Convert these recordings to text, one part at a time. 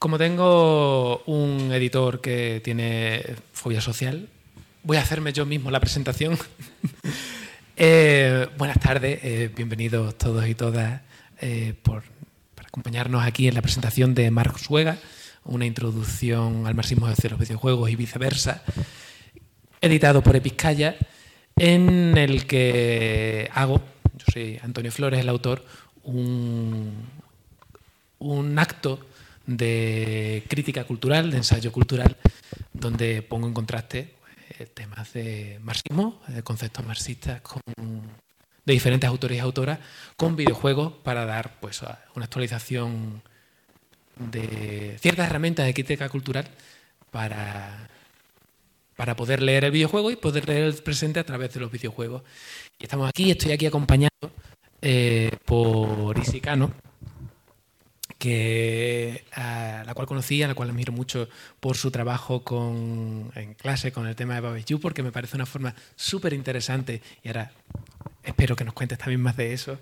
Como tengo un editor que tiene fobia social, voy a hacerme yo mismo la presentación. Eh, buenas tardes, eh, bienvenidos todos y todas eh, por, acompañarnos aquí en la presentación de Marx Suega, una introducción al marxismo de los videojuegos y viceversa, editado por Episcaya, en el que hago, yo soy Antonio Flores, el autor, un acto de crítica cultural, de ensayo cultural, donde pongo en contraste eh, temas de marxismo, de conceptos marxistas de diferentes autores y autoras, con videojuegos para dar pues, una actualización de ciertas herramientas de crítica cultural para, para poder leer el videojuego y poder leer el presente a través de los videojuegos. Y estamos aquí, estoy aquí acompañado eh, por Isicano, que, a la cual conocí, a la cual admiro mucho por su trabajo con, en clase con el tema de Barbecue, porque me parece una forma súper interesante, y ahora espero que nos cuentes también más de eso,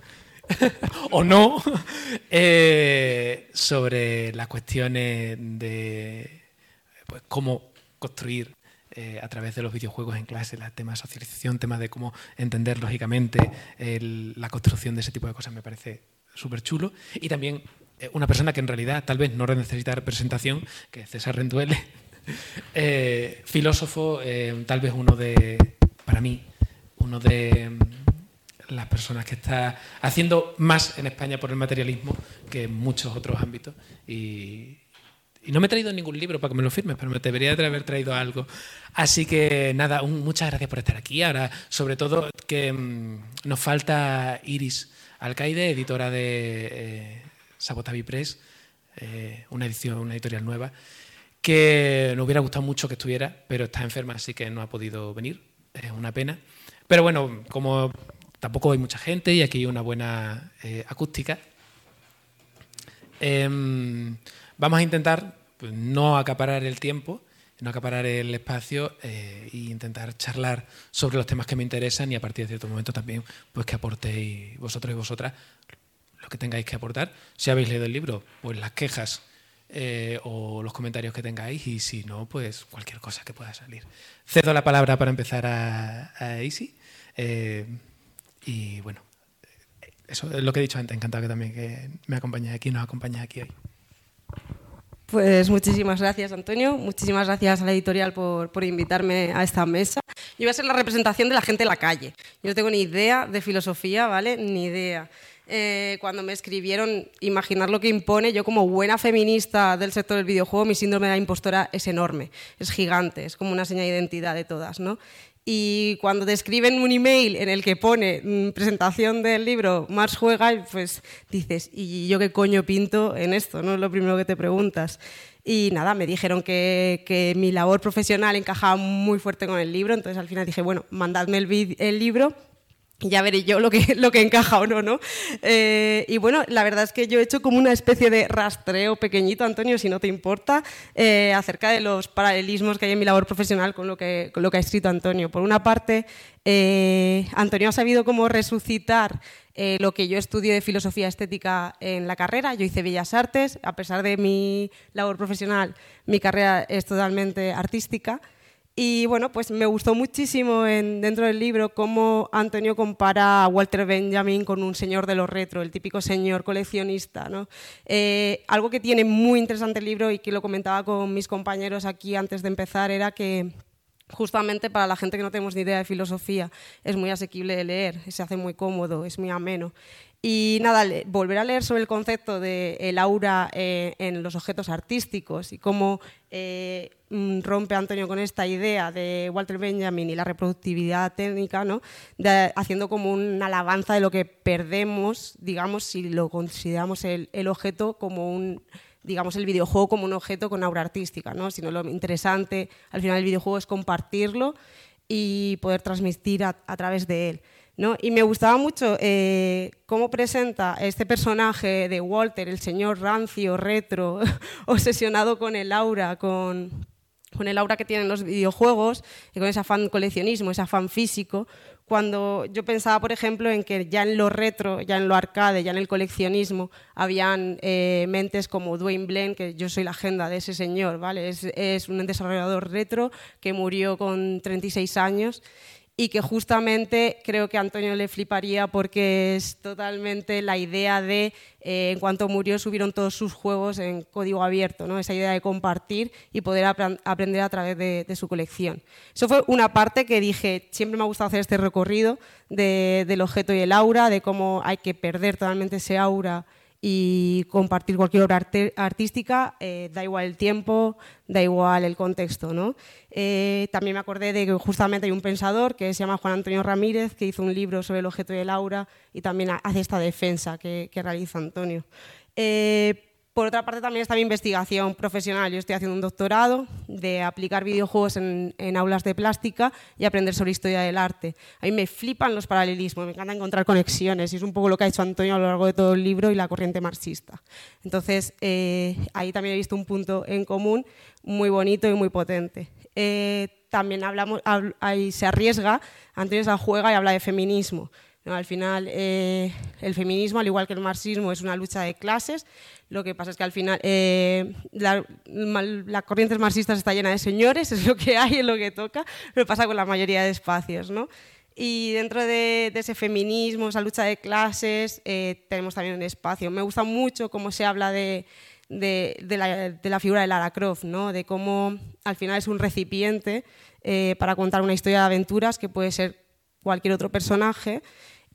o no, eh, sobre las cuestiones de pues, cómo construir eh, a través de los videojuegos en clase, el tema de socialización, temas de cómo entender lógicamente la construcción de ese tipo de cosas me parece súper chulo. Y también una persona que en realidad tal vez no necesita representación, que es César Renduele, eh, filósofo, eh, tal vez uno de, para mí, uno de mm, las personas que está haciendo más en España por el materialismo que en muchos otros ámbitos. Y, no me he traído ningún libro para que me lo firmes, pero me debería de haber traído algo. Así que nada, muchas gracias por estar aquí. Ahora, sobre todo, que mm, nos falta Iris Alcaide, editora de Sabotavi Press, eh, una edición, una editorial nueva, que nos hubiera gustado mucho que estuviera, pero está enferma, así que no ha podido venir. Es una pena. Pero bueno, como tampoco hay mucha gente y aquí hay una buena eh, acústica, em, vamos a intentar pues, no acaparar el tiempo, no acaparar el espacio e intentar charlar sobre los temas que me interesan y a partir de cierto momento también pues que aportéis vosotros y vosotras que tengáis que aportar. Si habéis leído el libro, pues las quejas eh, o los comentarios que tengáis y si no, pues cualquier cosa que pueda salir. Cedo la palabra para empezar a, a. Eh, y bueno, eso es lo que he dicho antes. Encantado que también que me acompañe aquí, nos acompañe aquí hoy. Pues muchísimas gracias, Antonio. Muchísimas gracias a la editorial por, por, invitarme a esta mesa. Yo voy a ser la representación de la gente en la calle. Yo no tengo ni idea de filosofía, ¿vale? Ni idea. Eh, cuando me escribieron imaginar lo que impone, yo como buena feminista del sector del videojuego, mi síndrome de la impostora es enorme, es gigante, es como una señal de identidad de todas, ¿no? Y cuando te escriben un email en el que pone mm, presentación del libro Mars juega, pues dices, ¿y yo qué coño pinto en esto? No es lo primero que te preguntas. Y nada, me dijeron que, que, mi labor profesional encajaba muy fuerte con el libro, entonces al final dije, bueno, mandadme el, el libro ya veré yo lo que, lo que encaja o no, ¿no? Eh, y bueno, la verdad es que yo he hecho como una especie de rastreo pequeñito, Antonio, si no te importa, eh, acerca de los paralelismos que hay en mi labor profesional con lo que, con lo que ha escrito Antonio. Por una parte, eh, Antonio ha sabido cómo resucitar lo que yo estudio de filosofía estética en la carrera. Yo hice Bellas Artes, a pesar de mi labor profesional, mi carrera es totalmente artística. Y bueno, pues me gustó muchísimo en, dentro del libro cómo Antonio compara a Walter Benjamin con un señor de los retro, el típico señor coleccionista. ¿no? Eh, algo que tiene muy interesante el libro y que lo comentaba con mis compañeros aquí antes de empezar era que justamente para la gente que no tenemos ni idea de filosofía es muy asequible de leer, se hace muy cómodo, es muy ameno. Y nada, volver a leer sobre el concepto del el aura eh, en los objetos artísticos y cómo eh, rompe Antonio con esta idea de Walter Benjamin y la reproductividad técnica, ¿no? haciendo como una alabanza de lo que perdemos, digamos, si lo consideramos el, objeto como un digamos, el videojuego como un objeto con aura artística, ¿no? sino lo interesante al final del videojuego es compartirlo y poder transmitir a través de él. Y me gustaba mucho eh, cómo presenta este personaje de Walter, el señor rancio, retro, obsesionado con el aura, con, con el aura que tienen los videojuegos y con ese afán coleccionismo, ese afán físico, cuando yo pensaba, por ejemplo, en que ya en lo retro, ya en lo arcade, ya en el coleccionismo, habían eh, mentes como Dwayne Blaine, que yo soy la agenda de ese señor, ¿vale? Es, es un desarrollador retro que murió con 36 años y que justamente creo que Antonio le fliparía porque es totalmente la idea de, eh, en cuanto murió, subieron todos sus juegos en código abierto, ¿no? esa idea de compartir y poder aprender a través de, su colección. Eso fue una parte que dije, siempre me ha gustado hacer este recorrido del objeto y el aura, de cómo hay que perder totalmente ese aura y compartir cualquier obra artística, eh, da igual el tiempo, da igual el contexto. ¿no? Eh, también me acordé de que justamente hay un pensador que se llama Juan Antonio Ramírez, que hizo un libro sobre el objeto y el aura y también hace esta defensa que, realiza Antonio. Eh, por otra parte, también está mi investigación profesional. Yo estoy haciendo un doctorado de aplicar videojuegos en, aulas de plástica y aprender sobre historia del arte. A mí me flipan los paralelismos, me encanta encontrar conexiones y es un poco lo que ha hecho Antonio a lo largo de todo el libro y la corriente marxista. Entonces, eh, ahí también he visto un punto en común muy bonito y muy potente. Eh, también hablamos, ahí se arriesga, Antonio se juega y habla de feminismo. Al final, eh, el feminismo, al igual que el marxismo, es una lucha de clases. Lo que pasa es que al final eh, la, corriente marxista está llena de señores, es lo que hay, es lo que toca. Lo pasa con la mayoría de espacios. ¿no? Y dentro de, ese feminismo, esa lucha de clases, eh, tenemos también un espacio. Me gusta mucho cómo se habla de, de, la, de, la, figura de Lara Croft, ¿no? de cómo al final es un recipiente para contar una historia de aventuras que puede ser cualquier otro personaje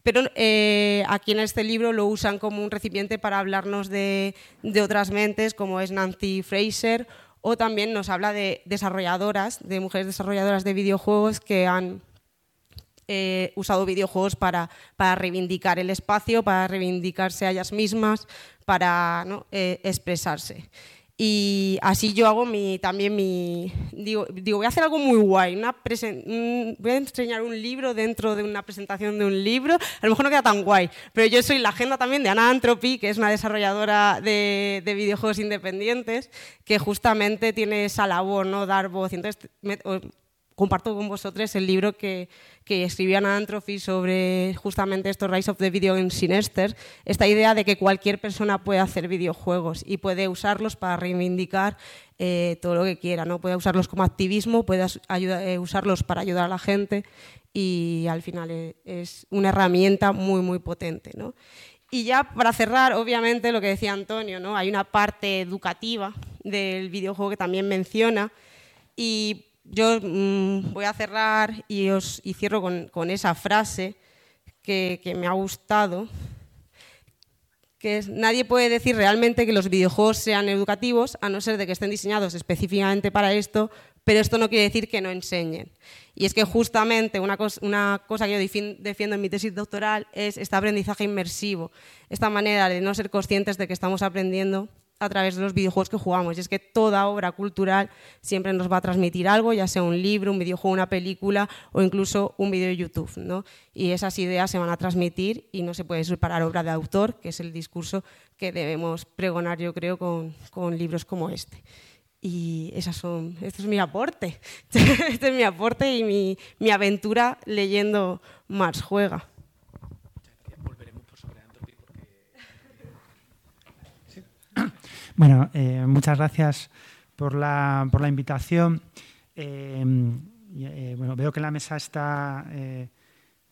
pero eh, aquí en este libro lo usan como un recipiente para hablarnos de, otras mentes, como es Nancy Fraser, o también nos habla de desarrolladoras, de mujeres desarrolladoras de videojuegos que han eh, usado videojuegos para, reivindicar el espacio, para reivindicarse a ellas mismas, para eh, expresarse. Y así yo hago mi, también mi... Digo, digo, voy a hacer algo muy guay, una voy a enseñar un libro dentro de una presentación de un libro. A lo mejor no queda tan guay, pero yo soy la agenda también de Anantropy, que es una desarrolladora de, de videojuegos independientes, que justamente tiene esa labor, ¿no? Dar voz. Entonces, comparto con vosotros el libro que, que escribió Anna Antrophy sobre justamente esto, Rise of the Video in Sinester, esta idea de que cualquier persona puede hacer videojuegos y puede usarlos para reivindicar eh, todo lo que quiera, ¿no? puede usarlos como activismo, puede eh, usarlos para ayudar a la gente y al final eh, es una herramienta muy, muy potente. ¿no? Y ya para cerrar, obviamente, lo que decía Antonio, ¿no? hay una parte educativa del videojuego que también menciona y yo mm, voy a cerrar y, os, cierro con, esa frase que, me ha gustado, que es, nadie puede decir realmente que los videojuegos sean educativos, a no ser de que estén diseñados específicamente para esto, pero esto no quiere decir que no enseñen. Y es que justamente una una cosa que yo defiendo en mi tesis doctoral es este aprendizaje inmersivo, esta manera de no ser conscientes de que estamos aprendiendo a través de los videojuegos que jugamos. Y es que toda obra cultural siempre nos va a transmitir algo, ya sea un libro, un videojuego, una película o incluso un vídeo de YouTube. ¿no? Y esas ideas se van a transmitir y no se puede separar obra de autor, que es el discurso que debemos pregonar, yo creo, con, con libros como este. Y esas son, este es mi aporte. este es mi aporte y mi, mi aventura leyendo Mars Juega. Bueno, eh, muchas gracias por la, por la invitación. Eh, eh, bueno, veo que la mesa está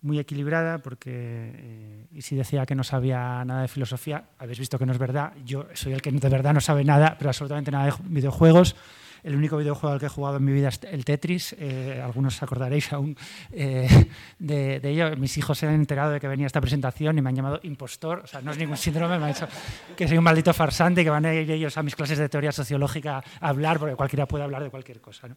muy equilibrada porque y si decía que no sabía nada de filosofía, habéis visto que no es verdad. Yo soy el que de verdad no sabe nada, pero absolutamente nada de videojuegos. El único videojuego al que he jugado en mi vida es el Tetris. Eh, algunos os acordaréis aún eh, de, ello. Mis hijos se han enterado de que venía esta presentación y me han llamado impostor. O sea, no es ningún síndrome, me han dicho que soy un maldito farsante y que van a ir ellos a mis clases de teoría sociológica a hablar, porque cualquiera puede hablar de cualquier cosa. ¿no?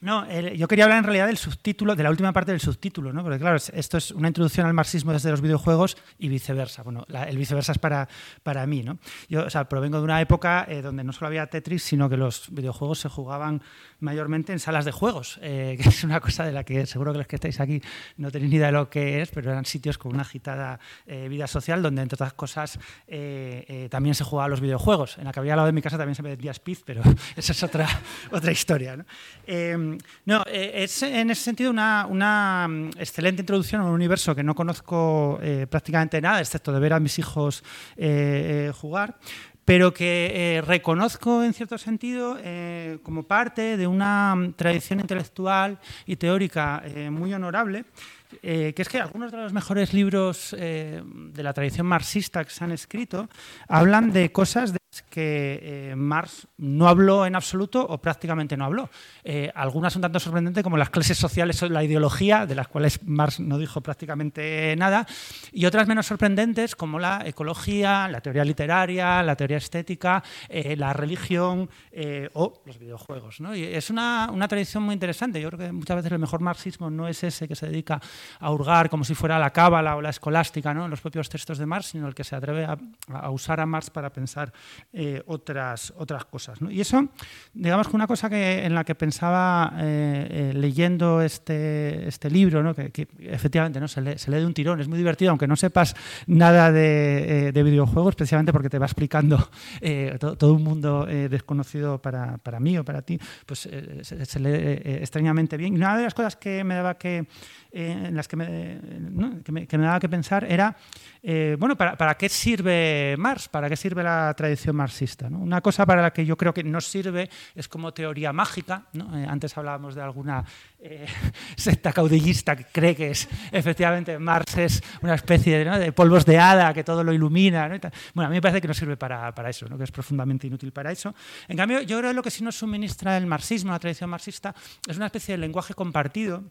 No, yo quería hablar en realidad del subtítulo, de la última parte del subtítulo, ¿no? porque claro, esto es una introducción al marxismo desde los videojuegos y viceversa. Bueno, el viceversa es para, para mí. ¿no? Yo o sea, provengo de una época eh, donde no solo había Tetris, sino que los videojuegos se jugaban mayormente en salas de juegos, eh, que es una cosa de la que seguro que los que estáis aquí no tenéis ni idea de lo que es, pero eran sitios con una agitada eh, vida social donde, entre otras cosas, también se jugaban los videojuegos. En la que había al lado de mi casa también se vendía Speed, pero esa es otra, otra historia. ¿no? no, es en ese sentido una, mm, excelente introducción a un universo que no conozco prácticamente nada, excepto de ver a mis hijos jugar pero que reconozco en cierto sentido como parte de una mm, tradición intelectual y teórica muy honorable eh, que es que algunos de los mejores libros eh, de la tradición marxista que se han escrito hablan de cosas de que eh, Marx no habló en absoluto o prácticamente no habló. algunas son tanto sorprendentes como las clases sociales o la ideología, de las cuales Marx no dijo prácticamente nada, y otras menos sorprendentes como la ecología, la teoría literaria, la teoría estética, la religión o los videojuegos. Y es una, una tradición muy interesante. Yo creo que muchas veces el mejor marxismo no es ese que se dedica a hurgar como si fuera la cábala o la escolástica ¿no? en los propios textos de Marx, sino el que se atreve a, usar a Marx para pensar eh, otras, otras cosas. Y eso, digamos que una cosa que, en la que pensaba eh, eh, leyendo este, este libro, ¿no? que, efectivamente ¿no? se, lee, se, lee, de un tirón, es muy divertido, aunque no sepas nada de, videojuegos, especialmente porque te va explicando todo, un mundo desconocido para, para, mí o para ti, pues se, lee extrañamente bien. Y una de las cosas que me daba que las que que me, daba que pensar era, eh, bueno, ¿para, ¿para, qué sirve Marx? ¿Para qué sirve la tradición marxista? Una cosa para la que yo creo que no sirve es como teoría mágica. Eh, antes hablábamos de alguna eh, secta caudillista que cree que es efectivamente Marx es una especie de, polvos de hada que todo lo ilumina. Bueno, a mí me parece que no sirve para, para eso, que es profundamente inútil para eso. En cambio, yo creo que lo que sí nos suministra el marxismo, la tradición marxista, es una especie de lenguaje compartido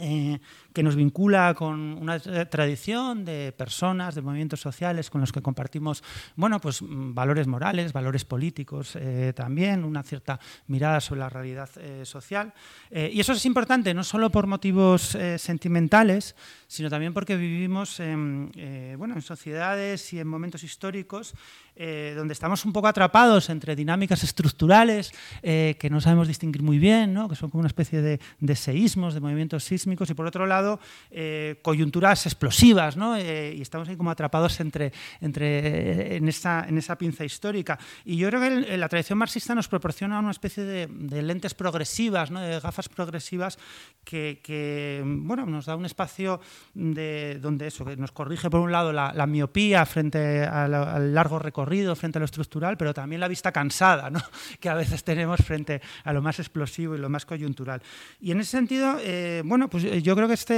eh, que nos vincula con una tradición de personas, de movimientos sociales con los que compartimos bueno, pues, mm, valores morales, valores políticos eh, también, una cierta mirada sobre la realidad eh, social. y eso es importante no solo por motivos sentimentales, sino también porque vivimos en, bueno, en sociedades y en momentos históricos donde estamos un poco atrapados entre dinámicas estructurales que no sabemos distinguir muy bien, ¿no? que son como una especie de, de seísmos, de movimientos sísmicos, y por otro lado eh, coyunturas explosivas ¿no? Eh, y estamos ahí como atrapados entre, entre, en, esa, en esa pinza histórica. Y yo creo que la tradición marxista nos proporciona una especie de, lentes progresivas, ¿no? de gafas progresivas que, que, bueno, nos da un espacio de, donde eso, que nos corrige por un lado la, miopía frente al, largo recorrido, frente a lo estructural, pero también la vista cansada ¿no? que a veces tenemos frente a lo más explosivo y lo más coyuntural. Y en ese sentido, eh, bueno, pues eh, yo creo que este,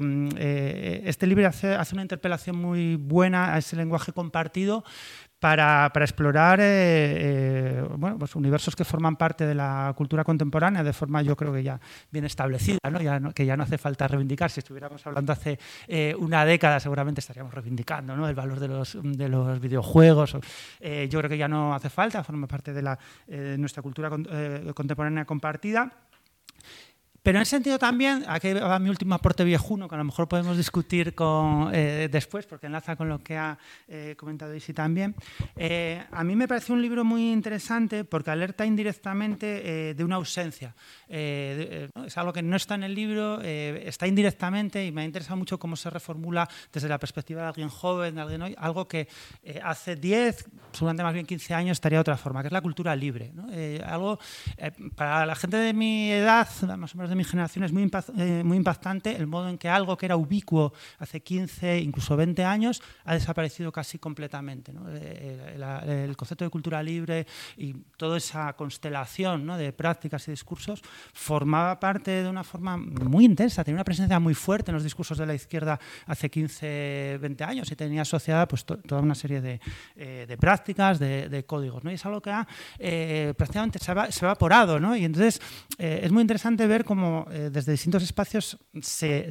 mm, eh, este libro hace, una interpelación muy buena a ese lenguaje compartido para, explorar eh, bueno, pues universos que forman parte de la cultura contemporánea de forma yo creo que ya bien establecida, ¿no? que ya no hace falta reivindicar. Si estuviéramos hablando hace una década seguramente estaríamos reivindicando ¿no? el valor de los, de los videojuegos. yo creo que ya no hace falta, forma parte de, la, nuestra cultura contemporánea compartida. Pero en ese sentido también, aquí va mi último aporte viejuno, que a lo mejor podemos discutir con, eh, después, porque enlaza con lo que ha eh, comentado Isi también. Eh, a mí me parece un libro muy interesante porque alerta indirectamente de una ausencia. es algo que no está en el libro, está indirectamente y me ha interesado mucho cómo se reformula desde la perspectiva de alguien joven, de alguien hoy, algo que hace 10, seguramente más bien 15 años estaría de otra forma, que es la cultura libre. algo para la gente de mi edad, más o menos de mi generación es muy, eh, muy impactante el modo en que algo que era ubicuo hace 15, incluso 20 años, ha desaparecido casi completamente. Eh, eh, el, concepto de cultura libre y toda esa constelación de prácticas y discursos formaba parte de una forma muy intensa, tenía una presencia muy fuerte en los discursos de la izquierda hace 15, 20 años y tenía asociada pues, toda una serie de, prácticas, de, códigos. ¿no? Y es algo que ha, prácticamente se ha, se ha evaporado. ¿no? Y entonces es muy interesante ver cómo eh, desde distintos espacios se,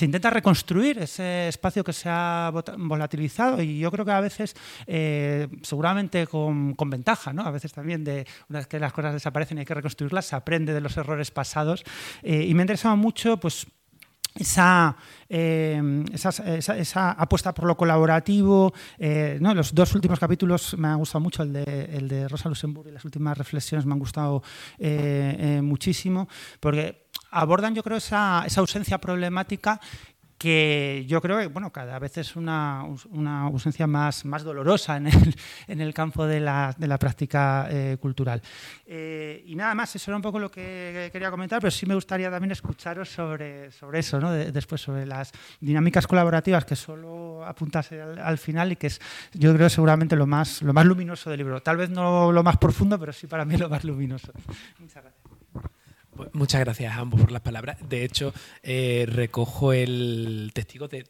intenta reconstruir ese espacio que se ha volatilizado y yo creo que a veces, eh, seguramente con, ventaja, ¿no? a veces también de una vez que las cosas desaparecen y hay que reconstruirlas, se aprende de los errores pasados eh, y me ha interesado mucho pues, esa, esa, apuesta por lo colaborativo. Los dos últimos capítulos me han gustado mucho, el de, el de Rosa Luxemburg y las últimas reflexiones me han gustado muchísimo, porque abordan, yo creo, esa, esa ausencia problemática que yo creo que bueno, cada vez es una, una ausencia más, más dolorosa en el, en el campo de la, de la práctica eh, cultural. Eh, y nada más, eso era un poco lo que quería comentar, pero sí me gustaría también escucharos sobre, sobre eso, ¿no? después sobre las dinámicas colaborativas que solo apuntase al, final y que es, yo creo, seguramente lo más, lo más luminoso del libro. Tal vez no lo más profundo, pero sí para mí lo más luminoso. Muchas gracias. Pues muchas gracias a ambos por las palabras. De hecho, eh, recojo el testigo de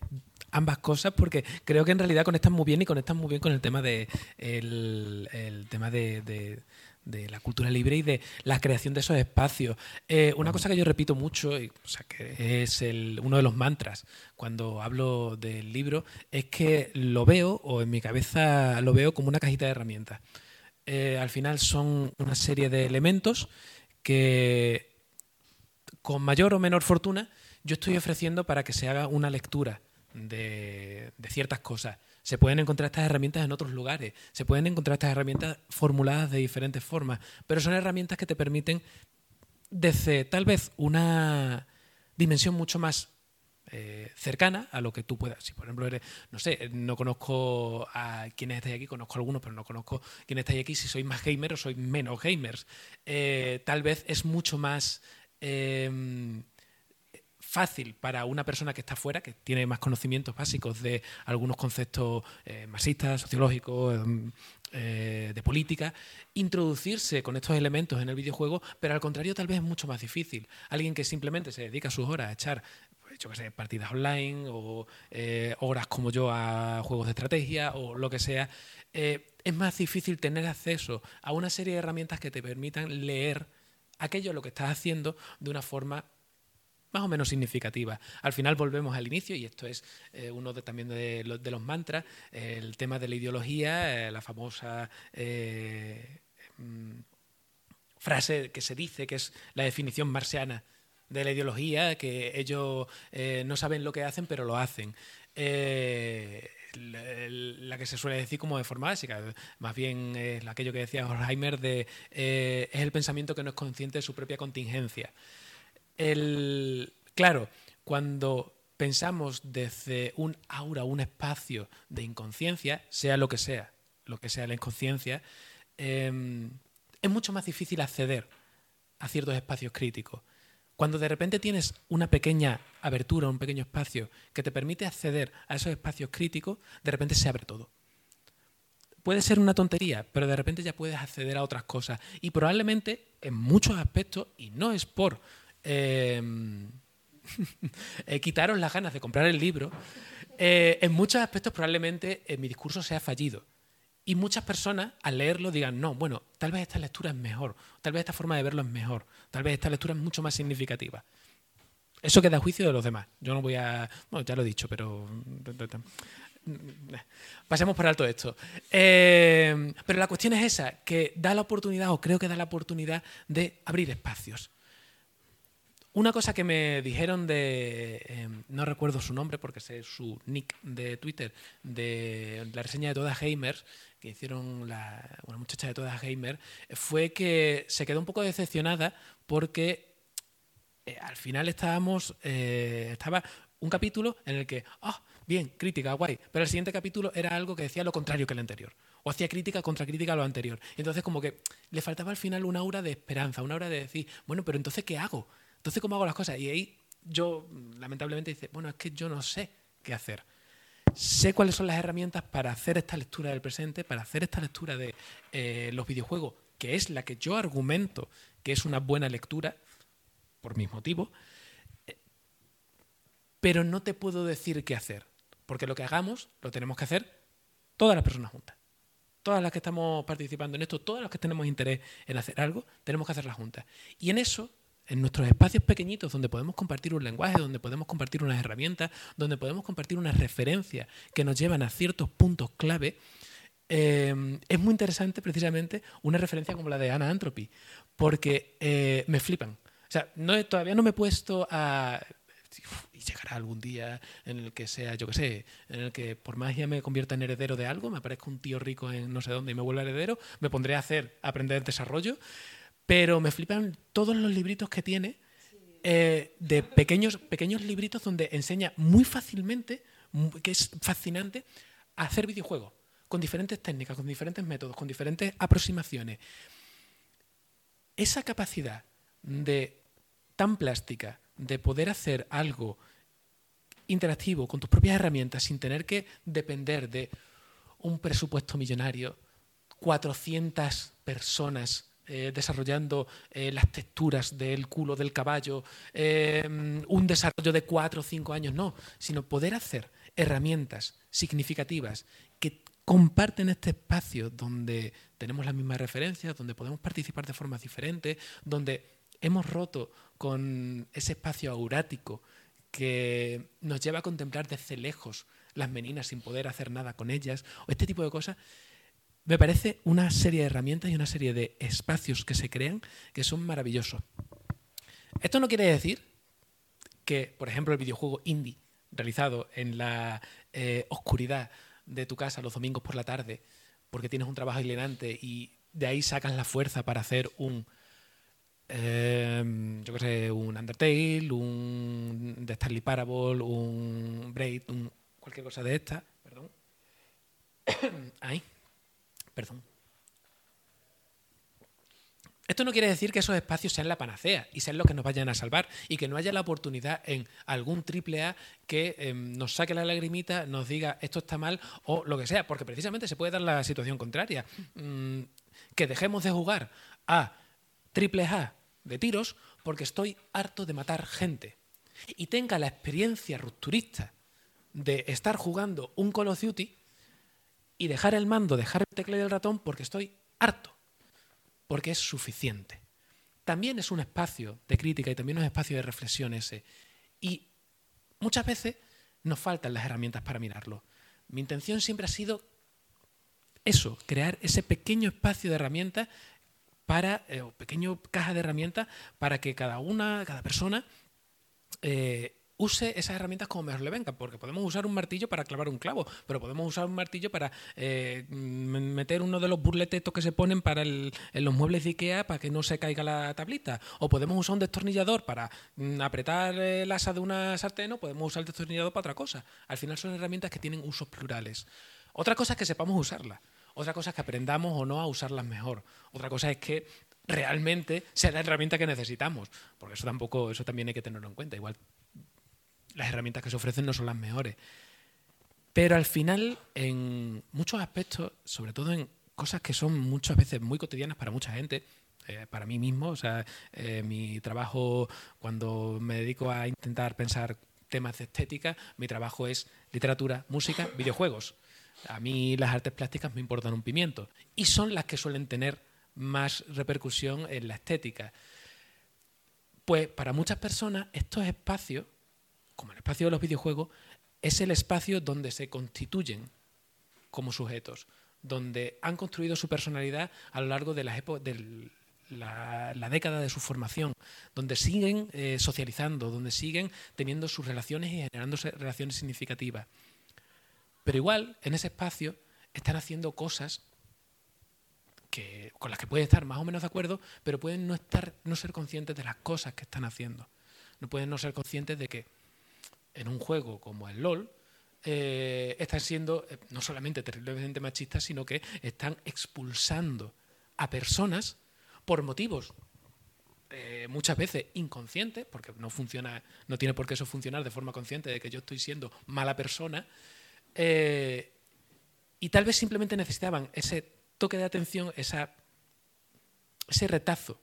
ambas cosas porque creo que en realidad conectan muy bien y conectan muy bien con el tema de el, tema de, la cultura libre y de la creación de esos espacios. Eh, una cosa que yo repito mucho, o sea, que es uno de los mantras cuando hablo del libro, es que lo veo, o en mi cabeza lo veo como una cajita de herramientas. Eh, al final son una serie de elementos que con mayor o menor fortuna, yo estoy ofreciendo para que se haga una lectura de, ciertas cosas. Se pueden encontrar estas herramientas en otros lugares, se pueden encontrar estas herramientas formuladas de diferentes formas, pero son herramientas que te permiten, desde tal vez una dimensión mucho más eh, cercana a lo que tú puedas. Si, por ejemplo, eres, no sé, no conozco a quienes estáis aquí, conozco a algunos, pero no conozco quienes estáis aquí, si sois más gamer o sois menos gamers. Eh, tal vez es mucho más Em, fácil para una persona que está fuera, que tiene más conocimientos básicos de algunos conceptos eh, marxistas, sociológicos, em, eh, de política, introducirse con estos elementos en el videojuego, pero al contrario tal vez es mucho más difícil. Alguien que simplemente se dedica sus horas a echar pues, yo que sé, partidas online o eh, horas como yo a juegos de estrategia o lo que sea, es más difícil tener acceso a una serie de herramientas que te permitan leer aquello lo que estás haciendo de una forma más o menos significativa. Al final volvemos al inicio, y esto es eh, uno también de, los mantras, el tema de la ideología, eh, la famosa eh, mm, frase que se dice, que es la definición marciana de la ideología, que ellos no saben lo que hacen, pero lo hacen la, que se suele decir como de forma básica, más bien es aquello que decía Horkheimer de eh, es el pensamiento que no es consciente de su propia contingencia. El, claro, cuando pensamos desde un aura, un espacio de inconsciencia, sea lo que sea, lo que sea la inconsciencia, em, es mucho más difícil acceder a ciertos espacios críticos. Cuando de repente tienes una pequeña abertura, un pequeño espacio que te permite acceder a esos espacios críticos, de repente se abre todo. Puede ser una tontería, pero de repente ya puedes acceder a otras cosas. Y probablemente en muchos aspectos, y no es por em, eh, quitaros las ganas de comprar el libro, eh, en muchos aspectos probablemente eh, mi discurso sea fallido. Y muchas personas al leerlo digan, no, bueno, tal vez esta lectura es mejor, tal vez esta forma de verlo es mejor, tal vez esta lectura es mucho más significativa. Eso queda a juicio de los demás. Yo no voy a... Bueno, ya lo he dicho, pero... Pasemos por alto esto. Eh, pero la cuestión es esa, que da la oportunidad, o creo que da la oportunidad, de abrir espacios. Una cosa que me dijeron de, em, no recuerdo su nombre porque sé su nick de Twitter, de la reseña de todas gamers, que hicieron la, una muchacha de todas gamers, fue que se quedó un poco decepcionada porque eh, al final estábamos, eh, estaba un capítulo en el que, ah, bien, crítica, guay, pero el siguiente capítulo era algo que decía lo contrario que el anterior, o hacía crítica contra crítica a lo anterior. Entonces como que le faltaba al final una aura de esperanza, una aura de decir, bueno, pero entonces ¿qué hago? Entonces, ¿cómo hago las cosas? Y ahí yo, lamentablemente, dice, bueno, es que yo no sé qué hacer. Sé cuáles son las herramientas para hacer esta lectura del presente, para hacer esta lectura de eh, los videojuegos, que es la que yo argumento que es una buena lectura, por mis motivos, eh, pero no te puedo decir qué hacer, porque lo que hagamos lo tenemos que hacer todas las personas juntas. Todas las que estamos participando en esto, todas las que tenemos interés en hacer algo, tenemos que hacerlas juntas. Y en eso en nuestros espacios pequeñitos donde podemos compartir un lenguaje, donde podemos compartir unas herramientas, donde podemos compartir unas referencias que nos llevan a ciertos puntos clave, eh, es muy interesante precisamente una referencia como la de Anna Antropy, porque eh, me flipan. O sea, no, todavía no me he puesto a... Y llegará algún día en el que sea, yo qué sé, en el que por magia me convierta en heredero de algo, me aparezca un tío rico en no sé dónde y me vuelva heredero, me pondré a hacer, a aprender desarrollo pero me flipan todos los libritos que tiene eh, de pequeños, pequeños libritos donde enseña muy fácilmente, que es fascinante, a hacer videojuegos con diferentes técnicas, con diferentes métodos, con diferentes aproximaciones. Esa capacidad de tan plástica de poder hacer algo interactivo con tus propias herramientas sin tener que depender de un presupuesto millonario, 400 personas eh, desarrollando eh, las texturas del culo del caballo, eh, un desarrollo de cuatro o cinco años, no, sino poder hacer herramientas significativas que comparten este espacio donde tenemos las mismas referencias, donde podemos participar de formas diferentes, donde hemos roto con ese espacio aurático que nos lleva a contemplar desde lejos las meninas sin poder hacer nada con ellas, o este tipo de cosas, me parece una serie de herramientas y una serie de espacios que se crean que son maravillosos. Esto no quiere decir que, por ejemplo, el videojuego indie realizado en la eh, oscuridad de tu casa los domingos por la tarde, porque tienes un trabajo alienante y de ahí sacas la fuerza para hacer un, eh, yo qué sé, un Undertale, un The Starly Parable, un Braid, un, cualquier cosa de esta, perdón. ahí Perdón. Esto no quiere decir que esos espacios sean la panacea y sean los que nos vayan a salvar y que no haya la oportunidad en algún triple A que em, nos saque la lagrimita, nos diga esto está mal o lo que sea, porque precisamente se puede dar la situación contraria. Mm, que dejemos de jugar a triple A de tiros porque estoy harto de matar gente y tenga la experiencia rupturista de estar jugando un Call of Duty y dejar el mando, dejar el teclado y el ratón porque estoy harto, porque es suficiente. También es un espacio de crítica y también un espacio de reflexión ese. Y muchas veces nos faltan las herramientas para mirarlo. Mi intención siempre ha sido eso, crear ese pequeño espacio de herramientas para, eh, o pequeño caja de herramientas para que cada una, cada persona eh, use esas herramientas como mejor le venga, porque podemos usar un martillo para clavar un clavo, pero podemos usar un martillo para eh, meter uno de los burletetos que se ponen para en los muebles de Ikea para que no se caiga la tablita, o podemos usar un destornillador para mm, apretar el asa de una sartén, o podemos usar el destornillador para otra cosa. Al final son herramientas que tienen usos plurales. Otra cosa es que sepamos usarlas. Otra cosa es que aprendamos o no a usarlas mejor. Otra cosa es que realmente sea la herramienta que necesitamos, porque eso tampoco, eso también hay que tenerlo en cuenta. Igual las herramientas que se ofrecen no son las mejores. Pero al final, en muchos aspectos, sobre todo en cosas que son muchas veces muy cotidianas para mucha gente, eh, para mí mismo, o sea, eh, mi trabajo cuando me dedico a intentar pensar temas de estética, mi trabajo es literatura, música, videojuegos. A mí las artes plásticas me importan un pimiento y son las que suelen tener más repercusión en la estética. Pues para muchas personas estos espacios como el espacio de los videojuegos, es el espacio donde se constituyen como sujetos, donde han construido su personalidad a lo largo de, las de la, década de su formación, donde siguen eh, socializando, donde siguen teniendo sus relaciones y generando relaciones significativas. Pero igual, en ese espacio, están haciendo cosas que, con las que pueden estar más o menos de acuerdo, pero pueden no, estar, no ser conscientes de las cosas que están haciendo. No pueden no ser conscientes de que en un juego como el LOL, eh, están siendo eh, no solamente terriblemente machistas, sino que están expulsando a personas por motivos eh, muchas veces inconscientes, porque no funciona, no tiene por qué eso funcionar de forma consciente de que yo estoy siendo mala persona, y tal vez simplemente necesitaban ese toque de atención, esa, ese retazo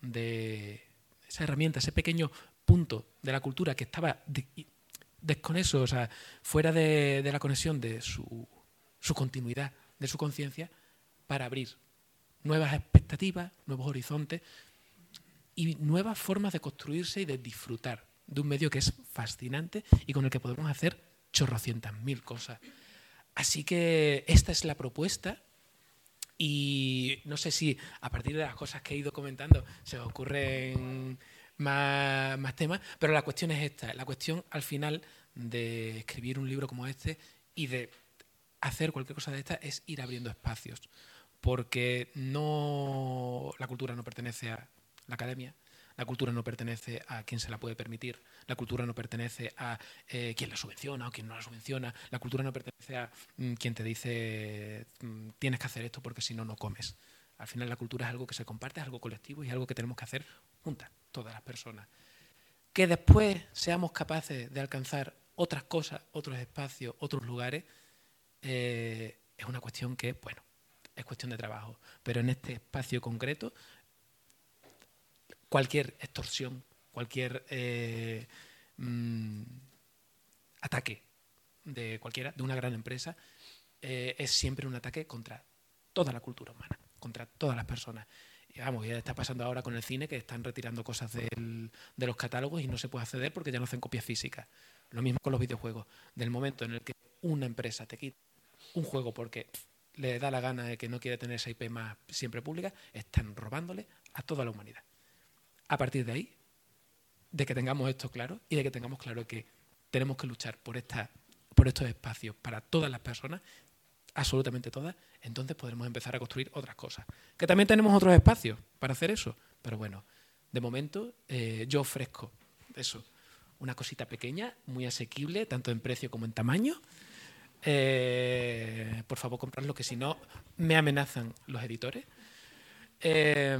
de esa herramienta, ese pequeño punto de la cultura que estaba eso, o sea, fuera de, la conexión de su, continuidad, de su conciencia, para abrir nuevas expectativas, nuevos horizontes y nuevas formas de construirse y de disfrutar de un medio que es fascinante y con el que podemos hacer chorrocientas mil cosas. Así que esta es la propuesta y no sé si a partir de las cosas que he ido comentando se os ocurren más, más temas, pero la cuestión es esta. La cuestión al final de escribir un libro como este y de hacer cualquier cosa de esta es ir abriendo espacios, porque no la cultura no pertenece a la academia, La cultura no pertenece a quien se la puede permitir, la cultura no pertenece a eh, quien la subvenciona o quien no la subvenciona, la cultura no pertenece a mm, quien te dice mm, tienes que hacer esto porque si no, no comes. Al final la cultura es algo que se comparte, es algo colectivo y es algo que tenemos que hacer juntas, todas las personas. Que después seamos capaces de alcanzar otras cosas, otros espacios, otros lugares, eh, es una cuestión que, bueno, es cuestión de trabajo. Pero en este espacio concreto cualquier extorsión, cualquier eh, mm, ataque de cualquiera, de una gran empresa, eh, es siempre un ataque contra toda la cultura humana, contra todas las personas. Y vamos, ya está pasando ahora con el cine que están retirando cosas de los catálogos y no se puede acceder porque ya no hacen copias físicas. Lo mismo con los videojuegos. Del momento en el que una empresa te quita un juego porque le da la gana de que no quiere tener esa IP más siempre pública, están robándole a toda la humanidad a partir de ahí, de que tengamos esto claro y de que tengamos claro que tenemos que luchar por, esta, por estos espacios para todas las personas, absolutamente todas, entonces podremos empezar a construir otras cosas. Que también tenemos otros espacios para hacer eso, pero bueno, de momento eh, yo ofrezco eso, una cosita pequeña, muy asequible, tanto en precio como en tamaño. Eh, por favor, comprarlo, que si no, me amenazan los editores. Eh,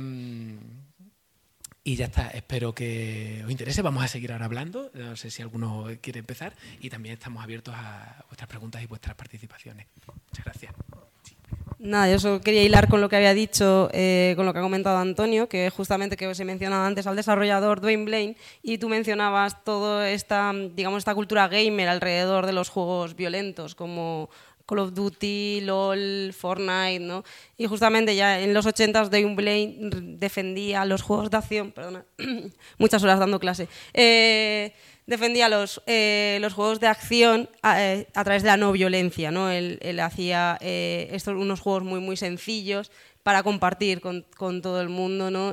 y ya está, espero que os interese. Vamos a seguir ahora hablando. No sé si alguno quiere empezar. Y también estamos abiertos a vuestras preguntas y vuestras participaciones. Muchas gracias. Nada, yo solo quería hilar con lo que había dicho, eh, con lo que ha comentado Antonio, que justamente que os he mencionado antes al desarrollador Dwayne Blaine, y tú mencionabas toda esta, digamos, esta cultura gamer alrededor de los juegos violentos, como Call of Duty, LOL, Fortnite, ¿no? Y justamente ya en los 80 Dwayne Blaine defendía los juegos de acción, perdona, muchas horas dando clase, eh, defendía los, eh, los juegos de acción eh, a, través de la no violencia, ¿no? Él, hacía estos, unos juegos muy, muy sencillos para compartir con, con todo el mundo, ¿no?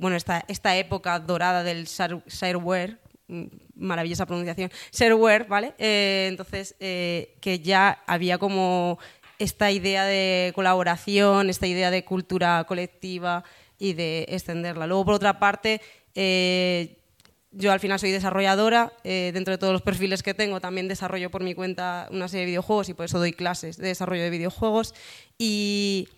bueno, esta, esta época dorada del shareware, maravillosa pronunciación, shareware, ¿vale? Eh, entonces, eh, que ya había como esta idea de colaboración, esta idea de cultura colectiva y de extenderla. Luego, por otra parte, eh, yo al final soy desarrolladora, dentro de todos los perfiles que tengo también desarrollo por mi cuenta una serie de videojuegos y por eso doy clases de desarrollo de videojuegos y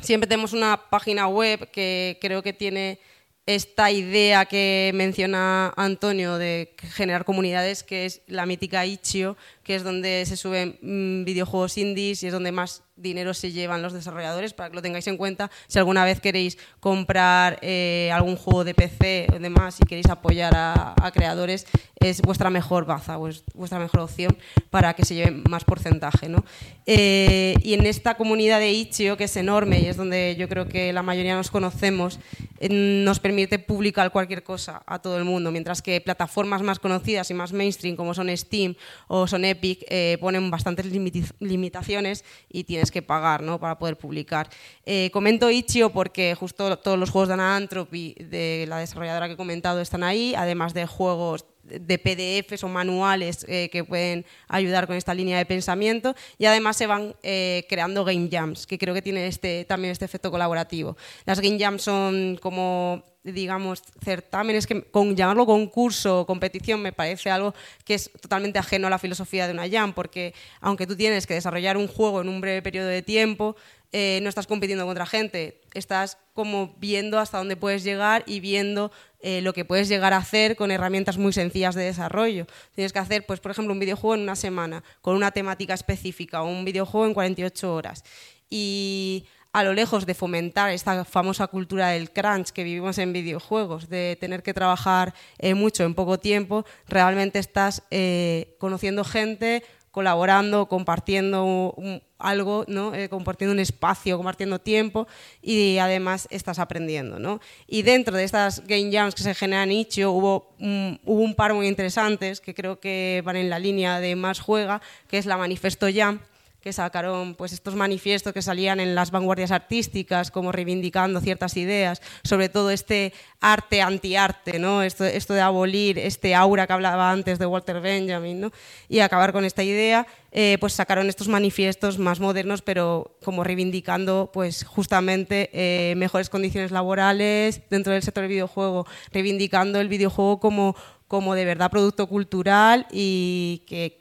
siempre tenemos una página web que creo que tiene esta idea que menciona Antonio de generar comunidades, que es la mítica Itch.io, que es donde se suben mm, videojuegos indies y es donde más dinero se llevan los desarrolladores, para que lo tengáis en cuenta. Si alguna vez queréis comprar eh, algún juego de PC o demás y queréis apoyar a, creadores, es vuestra mejor baza, vuestra mejor opción para que se lleven más porcentaje. ¿no? Eh, y en esta comunidad de Itch.io, que es enorme y es donde yo creo que la mayoría nos conocemos, eh, nos permite publicar cualquier cosa a todo el mundo, mientras que plataformas más conocidas y más mainstream como son Steam o son Epic ponen bastantes limitaciones y tienes que pagar ¿no? para poder publicar. Eh, comento Itch.io porque justo todos los juegos de Anthropy, de la desarrolladora que he comentado, están ahí, además de juegos de PDFs o manuales eh, que pueden ayudar con esta línea de pensamiento y además se van eh, creando game jams, que creo que tiene este, también este efecto colaborativo. Las game jams son como digamos, certámenes, que con llamarlo concurso o competición me parece algo que es totalmente ajeno a la filosofía de una jam, porque aunque tú tienes que desarrollar un juego en un breve periodo de tiempo, eh, no estás compitiendo contra gente, estás como viendo hasta dónde puedes llegar y viendo eh, lo que puedes llegar a hacer con herramientas muy sencillas de desarrollo. Tienes que hacer, pues, por ejemplo, un videojuego en una semana, con una temática específica, o un videojuego en 48 horas. Y a lo lejos de fomentar esta famosa cultura del crunch que vivimos en videojuegos, de tener que trabajar eh, mucho en poco tiempo, realmente estás eh, conociendo gente, colaborando, compartiendo algo, ¿no? Eh, compartiendo un espacio, compartiendo tiempo y además estás aprendiendo. ¿no? Y dentro de estas game jams que se generan en Itch.io hubo, hubo un par muy interesantes que creo que van en la línea de más juega, que es la Manifesto Jam, que sacaron pues estos manifiestos que salían en las vanguardias artísticas, como reivindicando ciertas ideas, sobre todo este arte antiarte, ¿no? esto, esto de abolir este aura que hablaba antes de Walter Benjamin, ¿no? y acabar con esta idea, eh, pues sacaron estos manifiestos más modernos, pero como reivindicando pues justamente eh, mejores condiciones laborales dentro del sector del videojuego, reivindicando el videojuego como como de verdad producto cultural y que,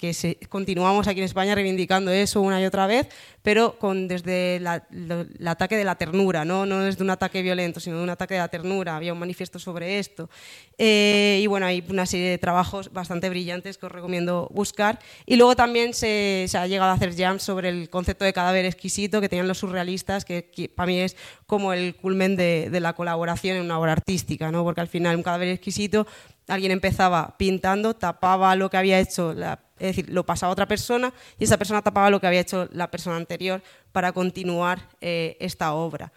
continuamos aquí en España reivindicando eso una y otra vez, pero con desde el ataque de la ternura, ¿no? no desde un ataque violento, sino de un ataque de la ternura. Había un manifiesto sobre esto. Eh, y bueno, hay una serie de trabajos bastante brillantes que os recomiendo buscar. Y luego también se, ha llegado a hacer jams sobre el concepto de cadáver exquisito que tenían los surrealistas, que, para mí es como el culmen de, de la colaboración en una obra artística, ¿no? porque al final un cadáver exquisito alguien empezaba pintando, tapaba lo que había hecho, es decir, lo pasaba a otra persona y esa persona tapaba lo que había hecho la persona anterior para continuar eh, esta obra.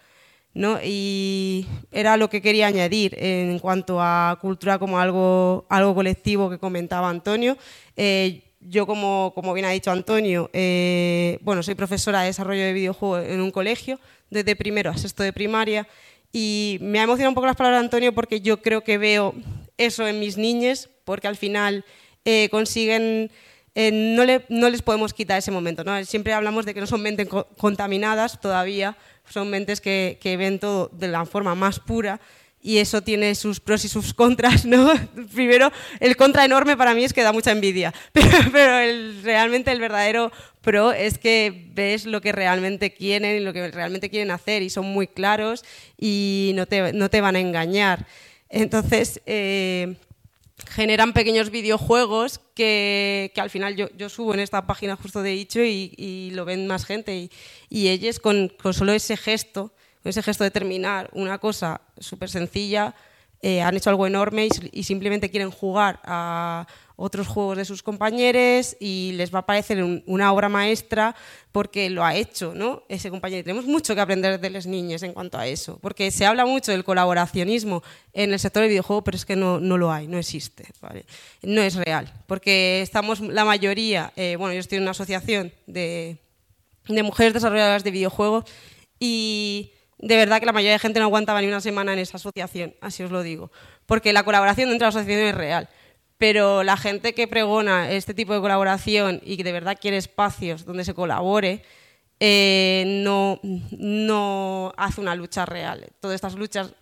¿no? Y era lo que quería añadir en cuanto a cultura como algo, algo colectivo que comentaba Antonio. Eh, yo, como, como, bien ha dicho Antonio, eh, bueno, soy profesora de desarrollo de videojuegos en un colegio, desde primero a sexto de primaria, y me ha emocionado un poco las palabras de Antonio porque yo creo que veo eso en mis niñas, porque al final eh, consiguen, eh, no, no, les podemos quitar ese momento. ¿no? Siempre hablamos de que no son mentes contaminadas todavía, son mentes que, que, ven todo de la forma más pura y eso tiene sus pros y sus contras. ¿no? Primero, el contra enorme para mí es que da mucha envidia, pero, pero realmente el verdadero pro es que ves lo que realmente quieren y lo que realmente quieren hacer y son muy claros y no te, no te van a engañar. Entonces, eh, generan pequeños videojuegos que, al final yo, subo en esta página justo de dicho y, lo ven más gente. Y, ellos con, solo ese gesto, con ese gesto de terminar una cosa súper sencilla, eh, han hecho algo enorme y, simplemente quieren jugar a otros juegos de sus compañeros y les va a parecer una obra maestra porque lo ha hecho, ¿no? Ese compañero. Tenemos mucho que aprender de los niños en cuanto a eso, porque se habla mucho del colaboracionismo en el sector del videojuego, pero es que no, no lo hay, no existe, ¿vale? No es real, porque estamos la mayoría, eh, bueno, yo estoy en una asociación de, de mujeres desarrolladoras de videojuegos y de verdad que la mayoría de gente no aguantaba ni una semana en esa asociación, así os lo digo, porque la colaboración dentro de la asociación es real pero la gente que pregona este tipo de colaboración y que de verdad quiere espacios donde se colabore, eh, no, no hace una lucha real. Todas estas luchas,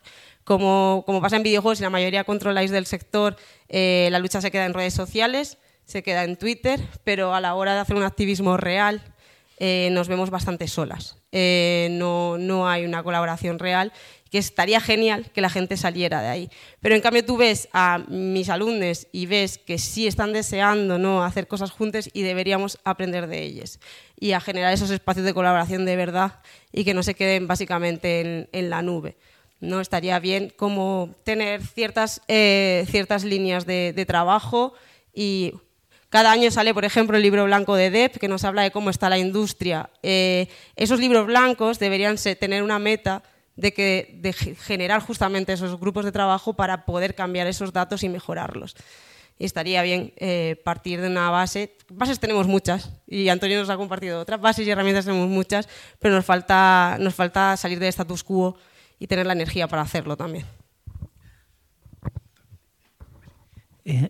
como, como pasa en videojuegos y la mayoría controláis del sector, eh, la lucha se queda en redes sociales, se queda en Twitter, pero a la hora de hacer un activismo real eh, nos vemos bastante solas. no, no hay una colaboración real que estaría genial que la gente saliera de ahí. Pero en cambio tú ves a mis alumnos y ves que sí están deseando ¿no? hacer cosas juntas y deberíamos aprender de ellos y a generar esos espacios de colaboración de verdad y que no se queden básicamente en, la nube. ¿no? Estaría bien como tener ciertas, eh, ciertas líneas de, trabajo y cada año sale, por ejemplo, el libro blanco de DEP, que nos habla de cómo está la industria. Eh, esos libros blancos deberían tener una meta de, que, generar justamente esos grupos de trabajo para poder cambiar esos datos y mejorarlos. Y estaría bien eh, partir de una base. Bases tenemos muchas, y Antonio nos ha compartido otras. Bases y herramientas tenemos muchas, pero nos falta, nos falta salir del status quo y tener la energía para hacerlo también. Eh,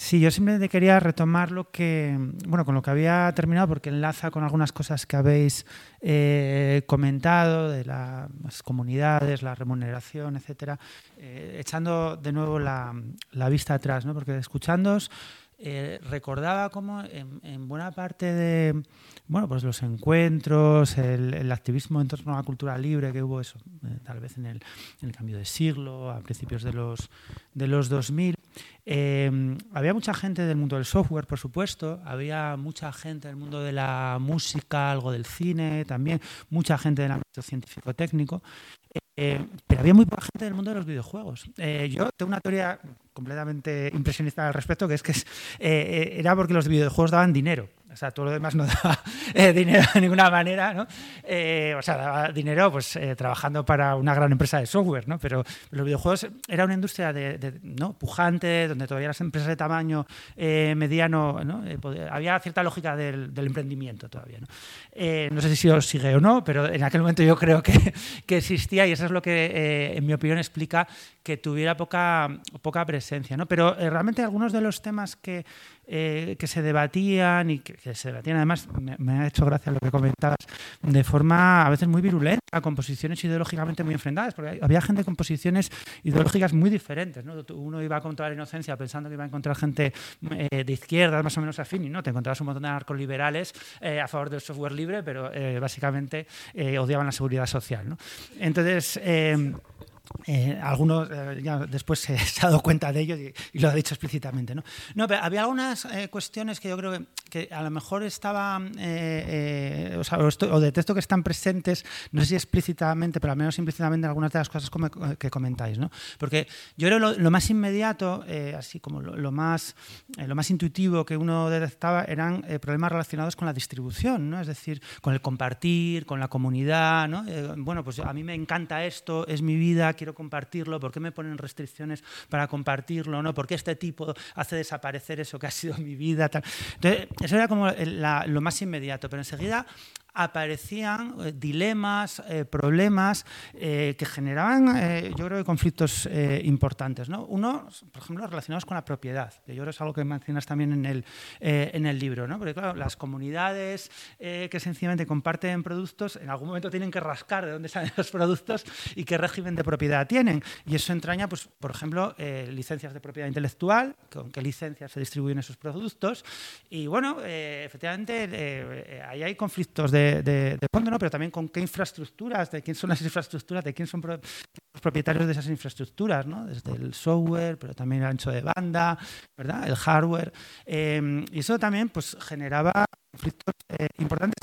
Sí, yo simplemente quería retomar lo que, bueno, con lo que había terminado, porque enlaza con algunas cosas que habéis eh, comentado de las comunidades, la remuneración, etcétera, eh, echando de nuevo la, vista atrás, ¿no? porque escuchándoos eh, recordaba cómo en, buena parte de bueno, pues los encuentros, el, activismo en torno a la cultura libre que hubo eso, tal vez en el, en el, cambio de siglo, a principios de los, de los 2000, Em, había mucha gente del mundo del software, por supuesto, había mucha gente del mundo de la música, algo del cine también, mucha gente del ámbito científico-técnico, eh, pero había muy poca gente del mundo de los videojuegos. Eh, yo tengo una teoría completamente impresionista al respecto, que es que eh, era porque los videojuegos daban dinero. O sea, todo lo demás no daba eh, dinero de ninguna manera, ¿no? Eh, o sea, daba dinero pues eh, trabajando para una gran empresa de software, ¿no? Pero los videojuegos era una industria de, ¿no? pujante, donde todavía las empresas de tamaño mediano, ¿no? había cierta lógica del, emprendimiento todavía, ¿no? no sé si os sigue o no, pero en aquel momento yo creo que, que existía y eso es lo que, en mi opinión, explica que tuviera poca, poca presencia, ¿no? Pero realmente algunos de los temas que eh, que se debatían y que, se debatían, además, me, ha hecho gracia lo que comentabas, de forma a veces muy virulenta, con posiciones ideológicamente muy enfrentadas, porque había gente con posiciones ideológicas muy diferentes. ¿no? Uno iba contra la inocencia pensando que iba a encontrar gente eh, de izquierda, más o menos afín, y no, te encontrabas un montón de narcoliberales eh, a favor del software libre, pero básicamente odiaban la seguridad social. ¿no? Entonces, eh, algunos eh, ya después se, ha dado cuenta de ello y, lo ha dicho explícitamente. ¿no? No, pero había algunas eh, cuestiones que yo creo que, a lo mejor estaban, o, sea, o, detesto que están presentes, no sé si explícitamente, pero al menos implícitamente en algunas de las cosas que comentáis. ¿no? Porque yo creo que lo, más inmediato, así como lo, más, lo más intuitivo que uno detectaba eran problemas relacionados con la distribución, ¿no? es decir, con el compartir, con la comunidad. ¿no? bueno, pues a mí me encanta esto, es mi vida, quiero compartirlo, por qué me ponen restricciones para compartirlo, ¿no? ¿Por qué este tipo hace desaparecer eso que ha sido mi vida? Entonces, eso era como lo más inmediato, pero enseguida aparecían eh, dilemas, eh, problemas eh, que generaban, yo creo, conflictos importantes. ¿no? Uno, por ejemplo, relacionados con la propiedad, que yo creo que es algo que mencionas también en el, en el libro. ¿no? Porque, claro, las comunidades que sencillamente comparten productos, en algún momento tienen que rascar de dónde salen los productos y qué régimen de propiedad tienen. Y eso entraña, pues, por ejemplo, licencias de propiedad intelectual, con qué licencias se distribuyen esos productos. Y, bueno, efectivamente, ahí hay conflictos de de, fondo, ¿no? pero también con qué infraestructuras, de quién son las infraestructuras, de quién son los propietarios de esas infraestructuras, ¿no? desde el software, pero también el ancho de banda, ¿verdad? el hardware. Eh, y eso también pues, generaba conflictos eh, importantes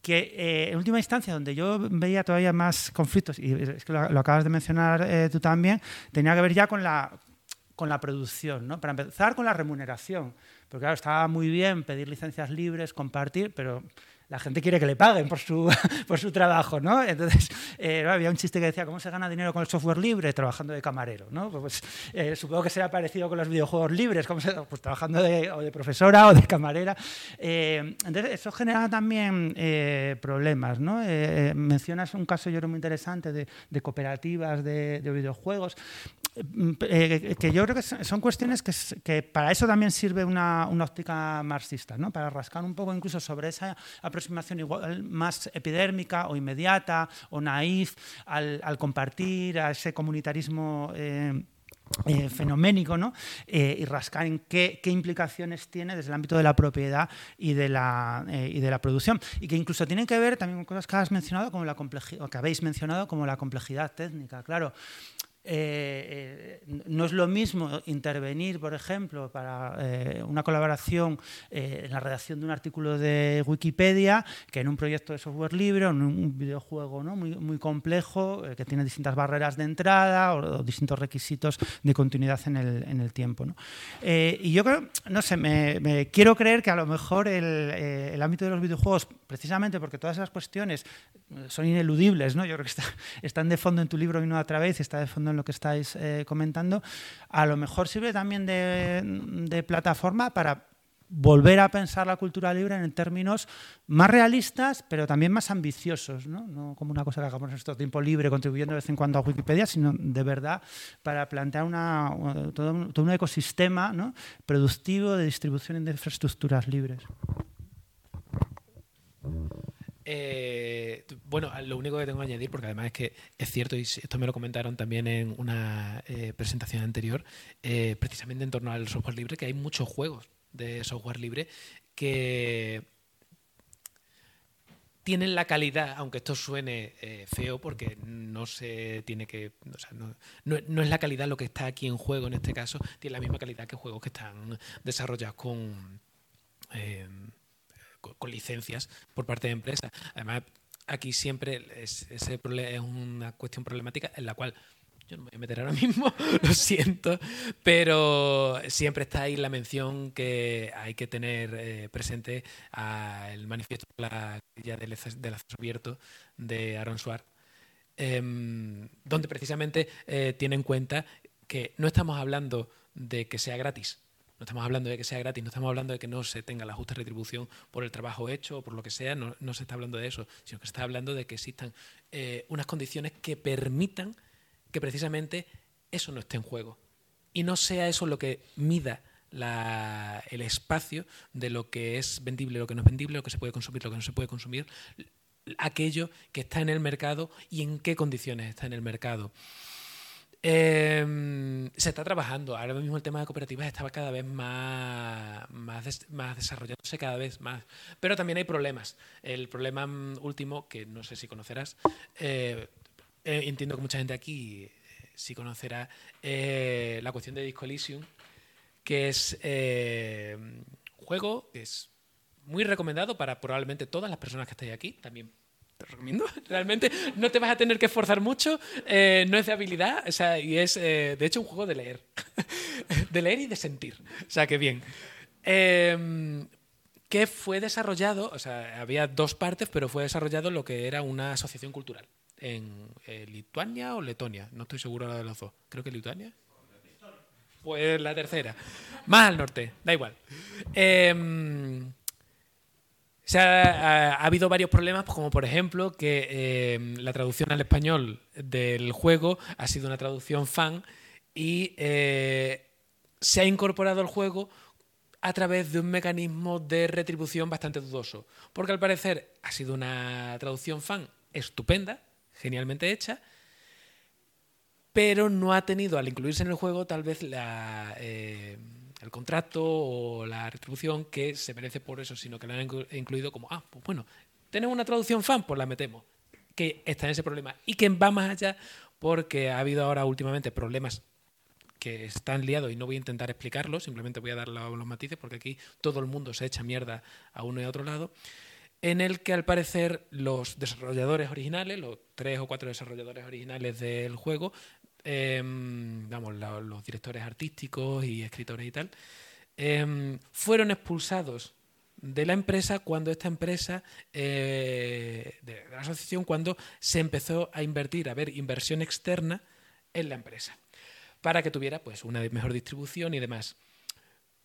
que eh, en última instancia, donde yo veía todavía más conflictos, y es que lo, acabas de mencionar tú también, tenía que ver ya con la, con la producción, ¿no? Para empezar con la remuneración, porque claro, estaba muy bien pedir licencias libres, compartir, pero la gente quiere que le paguen por su, por su trabajo, ¿no? Entonces, eh, había un chiste que decía, ¿cómo se gana dinero con el software libre? Trabajando de camarero, ¿no? Pues, eh, supongo que será parecido con los videojuegos libres, ¿cómo se, pues trabajando de, profesora o de camarera. Eh, entonces, eso genera también problemas, ¿no? mencionas un caso, yo creo, muy interesante de, cooperativas de videojuegos. Eh, que yo creo que son cuestiones que, para eso también sirve una, óptica marxista, ¿no? para rascar un poco incluso sobre esa aproximación igual más epidérmica o inmediata o naif al, compartir, a ese comunitarismo. Eh, eh, fenoménico ¿no? y rascar en qué, implicaciones tiene desde el ámbito de la propiedad y de la, y de la producción. Y que incluso tienen que ver también con cosas que has mencionado, como la complejidad, que habéis mencionado, como la complejidad técnica. Claro, eh, eh, no es lo mismo intervenir, por ejemplo, para eh, una colaboración en la redacción de un artículo de Wikipedia que en un proyecto de software libre o en un videojuego ¿no? muy, complejo que tiene distintas barreras de entrada o, distintos requisitos de continuidad en el, en el tiempo. ¿no? y yo creo, no sé, me, quiero creer que a lo mejor el, el, ámbito de los videojuegos, precisamente porque todas esas cuestiones son ineludibles, ¿no? yo creo que están de fondo en tu libro y no otra vez, está de fondo en lo que estáis eh, comentando, a lo mejor sirve también de, plataforma para volver a pensar la cultura libre en términos más realistas, pero también más ambiciosos, no, como una cosa que hagamos en nuestro tiempo libre, contribuyendo de vez en cuando a Wikipedia, sino de verdad para plantear una, todo, un, ecosistema productivo de distribución de infraestructuras libres. Eh, bueno, lo único que tengo que añadir, porque además es que es cierto, y esto me lo comentaron también en una eh, presentación anterior, eh, precisamente en torno al software libre, que hay muchos juegos de software libre que tienen la calidad, aunque esto suene feo, porque no se tiene que. O sea, no, no, es la calidad lo que está aquí en juego en este caso, tiene la misma calidad que juegos que están desarrollados con con, licencias por parte de empresas. Además, aquí siempre es, es una cuestión problemática en la cual Yo no me voy a meter ahora mismo, lo siento, pero siempre está ahí la mención que hay que tener eh, presente al manifiesto de la, del, del acceso abierto de Aaron Swartz, em, donde precisamente eh, tiene en cuenta que no estamos hablando de que sea gratis, no estamos hablando de que sea gratis, no estamos hablando de que no se tenga la justa retribución por el trabajo hecho o por lo que sea, no, se está hablando de eso, sino que se está hablando de que existan eh, unas condiciones que permitan que precisamente eso no esté en juego y no sea eso lo que mida el espacio de lo que es vendible, lo que no es vendible, lo que se puede consumir, lo que no se puede consumir, aquello que está en el mercado y en qué condiciones está en el mercado. Em, se está trabajando. Ahora mismo el tema de cooperativas estaba cada vez más, más, desarrollándose cada vez más. Pero también hay problemas. El problema mm, último, que no sé si conocerás, eh, eh, entiendo que mucha gente aquí eh, sí conocerá, la cuestión de Disco Elysium, que es un juego que es muy recomendado para probablemente todas las personas que estáis aquí, también te recomiendo. Realmente no te vas a tener que esforzar mucho, eh, no es de habilidad, o sea, y es eh, de hecho un juego de leer. de leer y de sentir. O sea, que bien. Eh, que fue desarrollado, o sea, había dos partes, pero fue desarrollado lo que era una asociación cultural en Lituania o Letonia, no estoy seguro de los dos. Creo que Lituania. Pues la tercera. Más al norte, da igual. Eh, se ha, habido varios problemas, pues, como por ejemplo que eh, la traducción al español del juego ha sido una traducción fan y eh, se ha incorporado al juego a través de un mecanismo de retribución bastante dudoso. Porque al parecer ha sido una traducción fan estupenda, genialmente hecha, pero no ha tenido, al incluirse en el juego, tal vez la... Eh, el contrato o la retribución que se merece por eso, sino que la han incluido como, ah, pues bueno, tenemos una traducción fan, pues la metemos. Que está en ese problema. Y que va más allá porque ha habido ahora últimamente problemas que están liados y no voy a intentar explicarlo, simplemente voy a dar los matices porque aquí todo el mundo se echa mierda a uno y a otro lado, en el que al parecer los desarrolladores originales, los tres o cuatro desarrolladores originales del juego, Em, vamos, los directores artísticos y escritores y tal, em, fueron expulsados de la empresa cuando esta empresa, eh, de la asociación, cuando se empezó a invertir, a ver inversión externa en la empresa, para que tuviera pues, una mejor distribución y demás.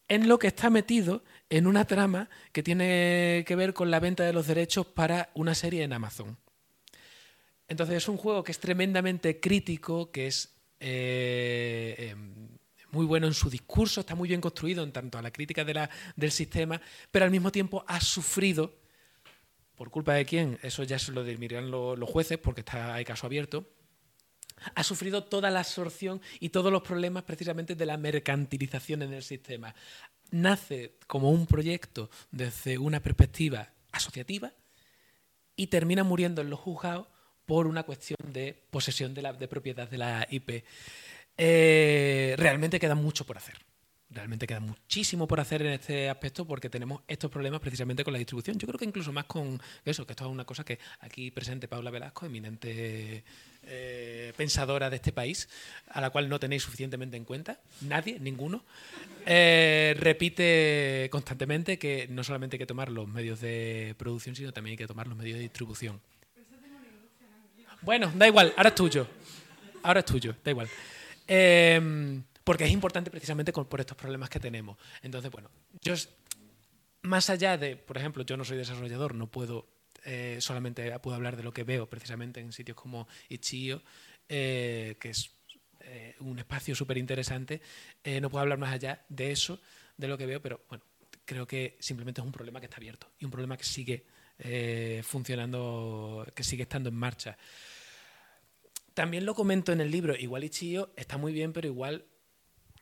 En lo que está metido en una trama que tiene que ver con la venta de los derechos para una serie en Amazon. Entonces es un juego que es tremendamente crítico, que es eh, em, muy bueno en su discurso, está muy bien construido en tanto a la crítica del sistema, pero al mismo tiempo ha sufrido, por culpa de quién, eso ya se lo dirán los jueces porque está, hay caso abierto, ha sufrido toda la absorción y todos los problemas precisamente de la mercantilización en el sistema. Nace como un proyecto desde una perspectiva asociativa y termina muriendo en los juzgados por una cuestión de posesión de, propiedad de la IP. Eh, realmente queda mucho por hacer. Realmente queda muchísimo por hacer en este aspecto porque tenemos estos problemas precisamente con la distribución. Yo creo que incluso más con eso, que esto es una cosa que aquí presente Paula Velasco, eminente eh, pensadora de este país, a la cual no tenéis suficientemente en cuenta, nadie, ninguno, eh, repite constantemente que no solamente hay que tomar los medios de producción, sino también hay que tomar los medios de distribución. Bueno, da igual, ahora es tuyo. Ahora es tuyo, da igual. Em, porque es importante precisamente por estos problemas que tenemos. Entonces, bueno, yo más allá de, por ejemplo, yo no soy desarrollador, no puedo eh, solamente puedo hablar de lo que veo precisamente en sitios como Itch.io, eh, que es eh, un espacio súper interesante. no puedo hablar más allá de eso, de lo que veo, pero bueno, creo que simplemente es un problema que está abierto y un problema que sigue funcionando, que sigue estando en marcha. También lo comento en el libro, igual Ichio está muy bien, pero igual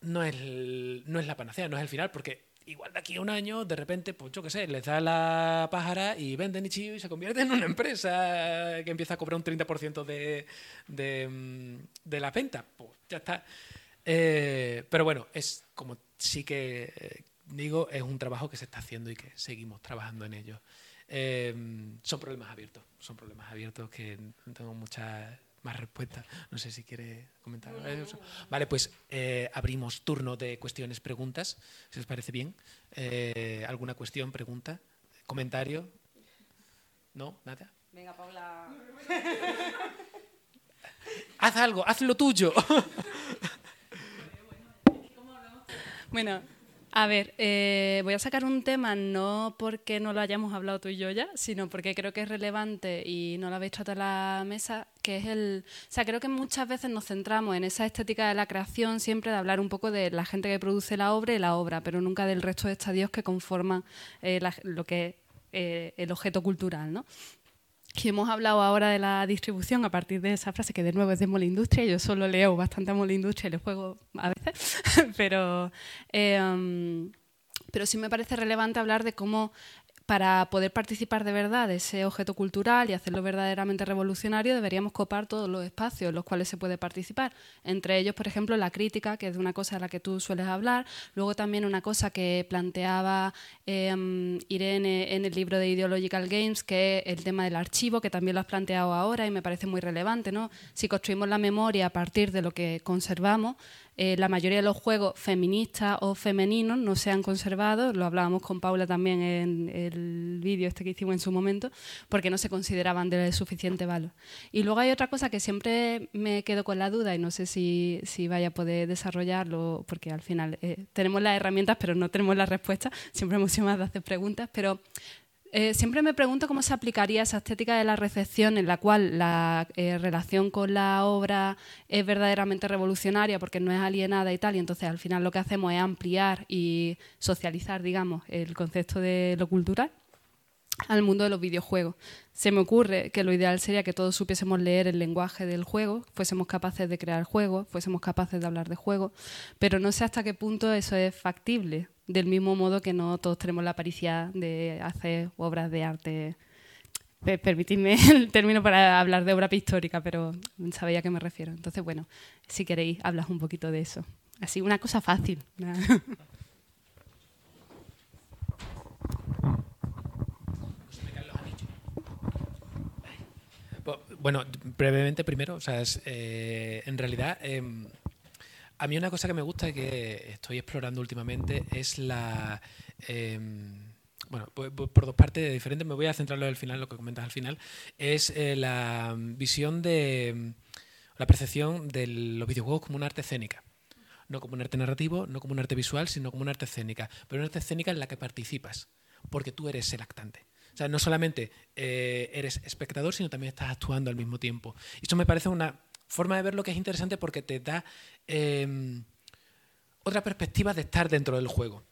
no es, no es la panacea, no es el final, porque igual de aquí a un año, de repente, pues yo qué sé, les da la pájara y venden Ichio y se convierte en una empresa que empieza a cobrar un 30% de, de, de, la venta. Pues ya está. Eh, pero bueno, es como sí que eh, digo, es un trabajo que se está haciendo y que seguimos trabajando en ello. Eh, son problemas abiertos, son problemas abiertos que tengo muchas más respuestas. No sé si quiere comentar. Vale, pues eh, abrimos turno de cuestiones, preguntas, si os parece bien. Eh, ¿Alguna cuestión, pregunta, comentario? ¿No? ¿Nada? Venga, Paula. haz algo, haz lo tuyo. bueno, a ver, eh, voy a sacar un tema no porque no lo hayamos hablado tú y yo ya, sino porque creo que es relevante y no lo habéis tratado en la mesa, que es el... O sea, creo que muchas veces nos centramos en esa estética de la creación, siempre de hablar un poco de la gente que produce la obra y la obra, pero nunca del resto de estadios que conforman eh, lo que es eh, el objeto cultural, ¿no? Y hemos hablado ahora de la distribución a partir de esa frase que de nuevo es de Mola Industria. Yo solo leo bastante a Mola Industria y le juego a veces, pero, eh, pero sí me parece relevante hablar de cómo para poder participar de verdad de ese objeto cultural y hacerlo verdaderamente revolucionario, deberíamos copar todos los espacios en los cuales se puede participar. Entre ellos, por ejemplo, la crítica, que es una cosa de la que tú sueles hablar. Luego también una cosa que planteaba em, Irene en el libro de Ideological Games, que es el tema del archivo, que también lo has planteado ahora y me parece muy relevante. ¿no? Si construimos la memoria a partir de lo que conservamos, eh, la mayoría de los juegos feministas o femeninos no se han conservado, lo hablábamos con Paula también en el vídeo este que hicimos en su momento, porque no se consideraban de suficiente valor. Y luego hay otra cosa que siempre me quedo con la duda y no sé si, si vaya a poder desarrollarlo, porque al final eh, tenemos las herramientas pero no tenemos las respuestas, siempre hemos sido más de hacer preguntas, pero eh, siempre me pregunto cómo se aplicaría esa estética de la recepción en la cual la eh, relación con la obra es verdaderamente revolucionaria porque no es alienada y tal, y entonces al final lo que hacemos es ampliar y socializar, digamos, el concepto de lo cultural al mundo de los videojuegos. Se me ocurre que lo ideal sería que todos supiésemos leer el lenguaje del juego, fuésemos capaces de crear juegos, fuésemos capaces de hablar de juegos, pero no sé hasta qué punto eso es factible, del mismo modo que no todos tenemos la aparición de hacer obras de arte. Permitidme el término para hablar de obra pictórica, pero sabéis a qué me refiero. Entonces, bueno, si queréis, hablas un poquito de eso. Así, una cosa fácil. Bueno, brevemente primero, o sea, eh, en realidad, em, a mí una cosa que me gusta y que estoy explorando últimamente es la... Em, bueno, por, dos partes diferentes, me voy a centrarlo al final, lo que comentas al final, es eh, la visión de la percepción de los videojuegos como un arte escénica. No como un arte narrativo, no como un arte visual, sino como un arte escénica. Pero una arte escénica en la que participas, porque tú eres el actante. O sea, no solamente eh, eres espectador, sino también estás actuando al mismo tiempo. Y esto me parece una forma de ver lo que es interesante porque te da em, otra perspectiva de estar dentro del juego.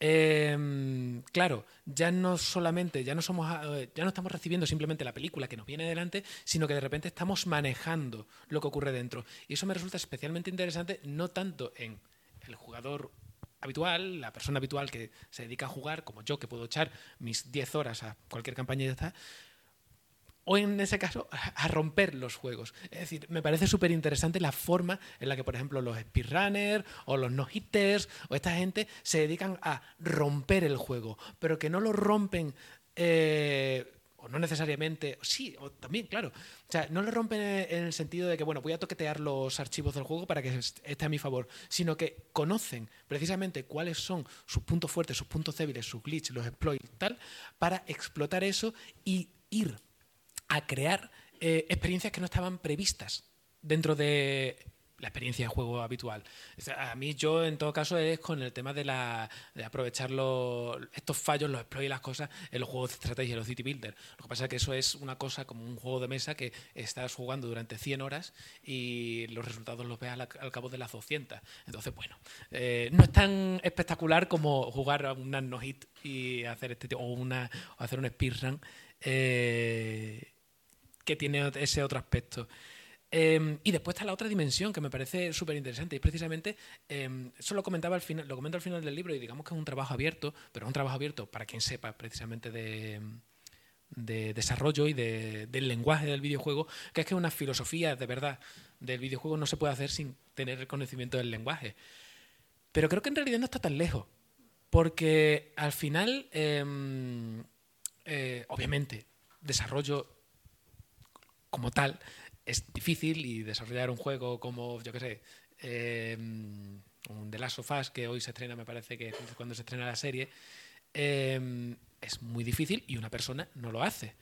Em, claro, ya no solamente, ya no somos, eh, ya no estamos recibiendo simplemente la película que nos viene delante, sino que de repente estamos manejando lo que ocurre dentro. Y eso me resulta especialmente interesante, no tanto en el jugador habitual, la persona habitual que se dedica a jugar, como yo, que puedo echar mis 10 horas a cualquier campaña y ya está, o en ese caso a romper los juegos. Es decir, me parece súper interesante la forma en la que, por ejemplo, los speedrunners o los no-hitters o esta gente se dedican a romper el juego, pero que no lo rompen eh, o no necesariamente, sí, o también, claro. O sea, no lo rompen en el sentido de que, bueno, voy a toquetear los archivos del juego para que esté a mi favor, sino que conocen precisamente cuáles son sus puntos fuertes, sus puntos débiles, sus glitches, los exploits, tal, para explotar eso y ir a crear eh, experiencias que no estaban previstas dentro de la experiencia de juego habitual. A mí yo en todo caso es con el tema de, la, de aprovechar estos fallos, los exploits y las cosas en los juegos de estrategia, los city builder. Lo que pasa es que eso es una cosa como un juego de mesa que estás jugando durante 100 horas y los resultados los ves al, cabo de las 200. Entonces, bueno, eh, no es tan espectacular como jugar a un no-hit y hacer este o, una, o hacer un speedrun eh, que tiene ese otro aspecto. Em, y después está la otra dimensión que me parece súper interesante y precisamente eh, eso lo comentaba al final, lo comento al final del libro y digamos que es un trabajo abierto, pero es un trabajo abierto para quien sepa precisamente de, desarrollo y del lenguaje del videojuego, que es que una filosofía de verdad del videojuego no se puede hacer sin tener el conocimiento del lenguaje. Pero creo que en realidad no está tan lejos, porque al final, em, eh, obviamente, desarrollo como tal es difícil y desarrollar un juego como, yo qué sé, eh, un The Last of Us, que hoy se estrena, me parece que cuando se estrena la serie, eh, es muy difícil y una persona no lo hace.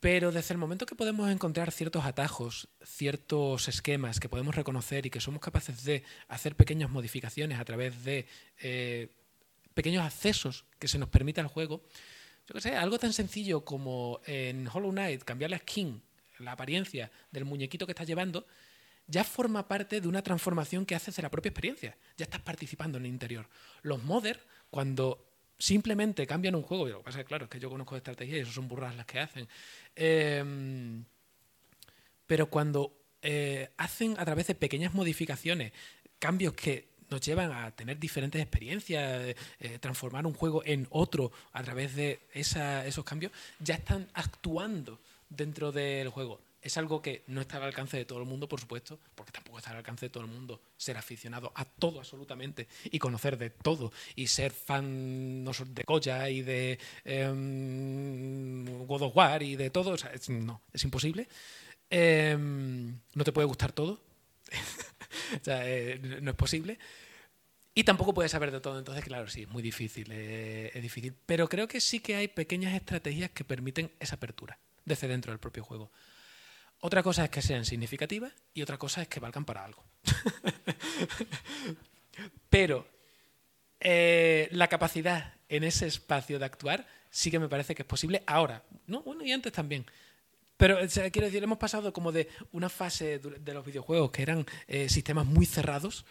Pero desde el momento que podemos encontrar ciertos atajos, ciertos esquemas que podemos reconocer y que somos capaces de hacer pequeñas modificaciones a través de eh, pequeños accesos que se nos permita el juego, yo que sé, algo tan sencillo como en Hollow Knight cambiar la skin, la apariencia del muñequito que estás llevando, ya forma parte de una transformación que haces de la propia experiencia. Ya estás participando en el interior. Los modders, cuando simplemente cambian un juego, pasa claro, es que yo conozco de estrategia y eso son burras las que hacen. Em, pero cuando eh, hacen a través de pequeñas modificaciones cambios que nos llevan a tener diferentes experiencias, eh, transformar un juego en otro a través de esos cambios, ya están actuando dentro del juego es algo que no está al alcance de todo el mundo, por supuesto, porque tampoco está al alcance de todo el mundo ser aficionado a todo absolutamente y conocer de todo y ser fan no, de Koya y de em, God of War y de todo. no, es imposible. Em, no te puede gustar todo. Eh, no es posible. Y tampoco puedes saber de todo, entonces, claro, sí, es muy difícil, eh, es difícil. Pero creo que sí que hay pequeñas estrategias que permiten esa apertura desde dentro del propio juego. Otra cosa es que sean significativas y otra cosa es que valgan para algo. Pero eh, la capacidad en ese espacio de actuar sí que me parece que es posible ahora. ¿no? Bueno, y antes también. Pero quiero decir, hemos pasado como de una fase de los videojuegos que eran eh, sistemas muy cerrados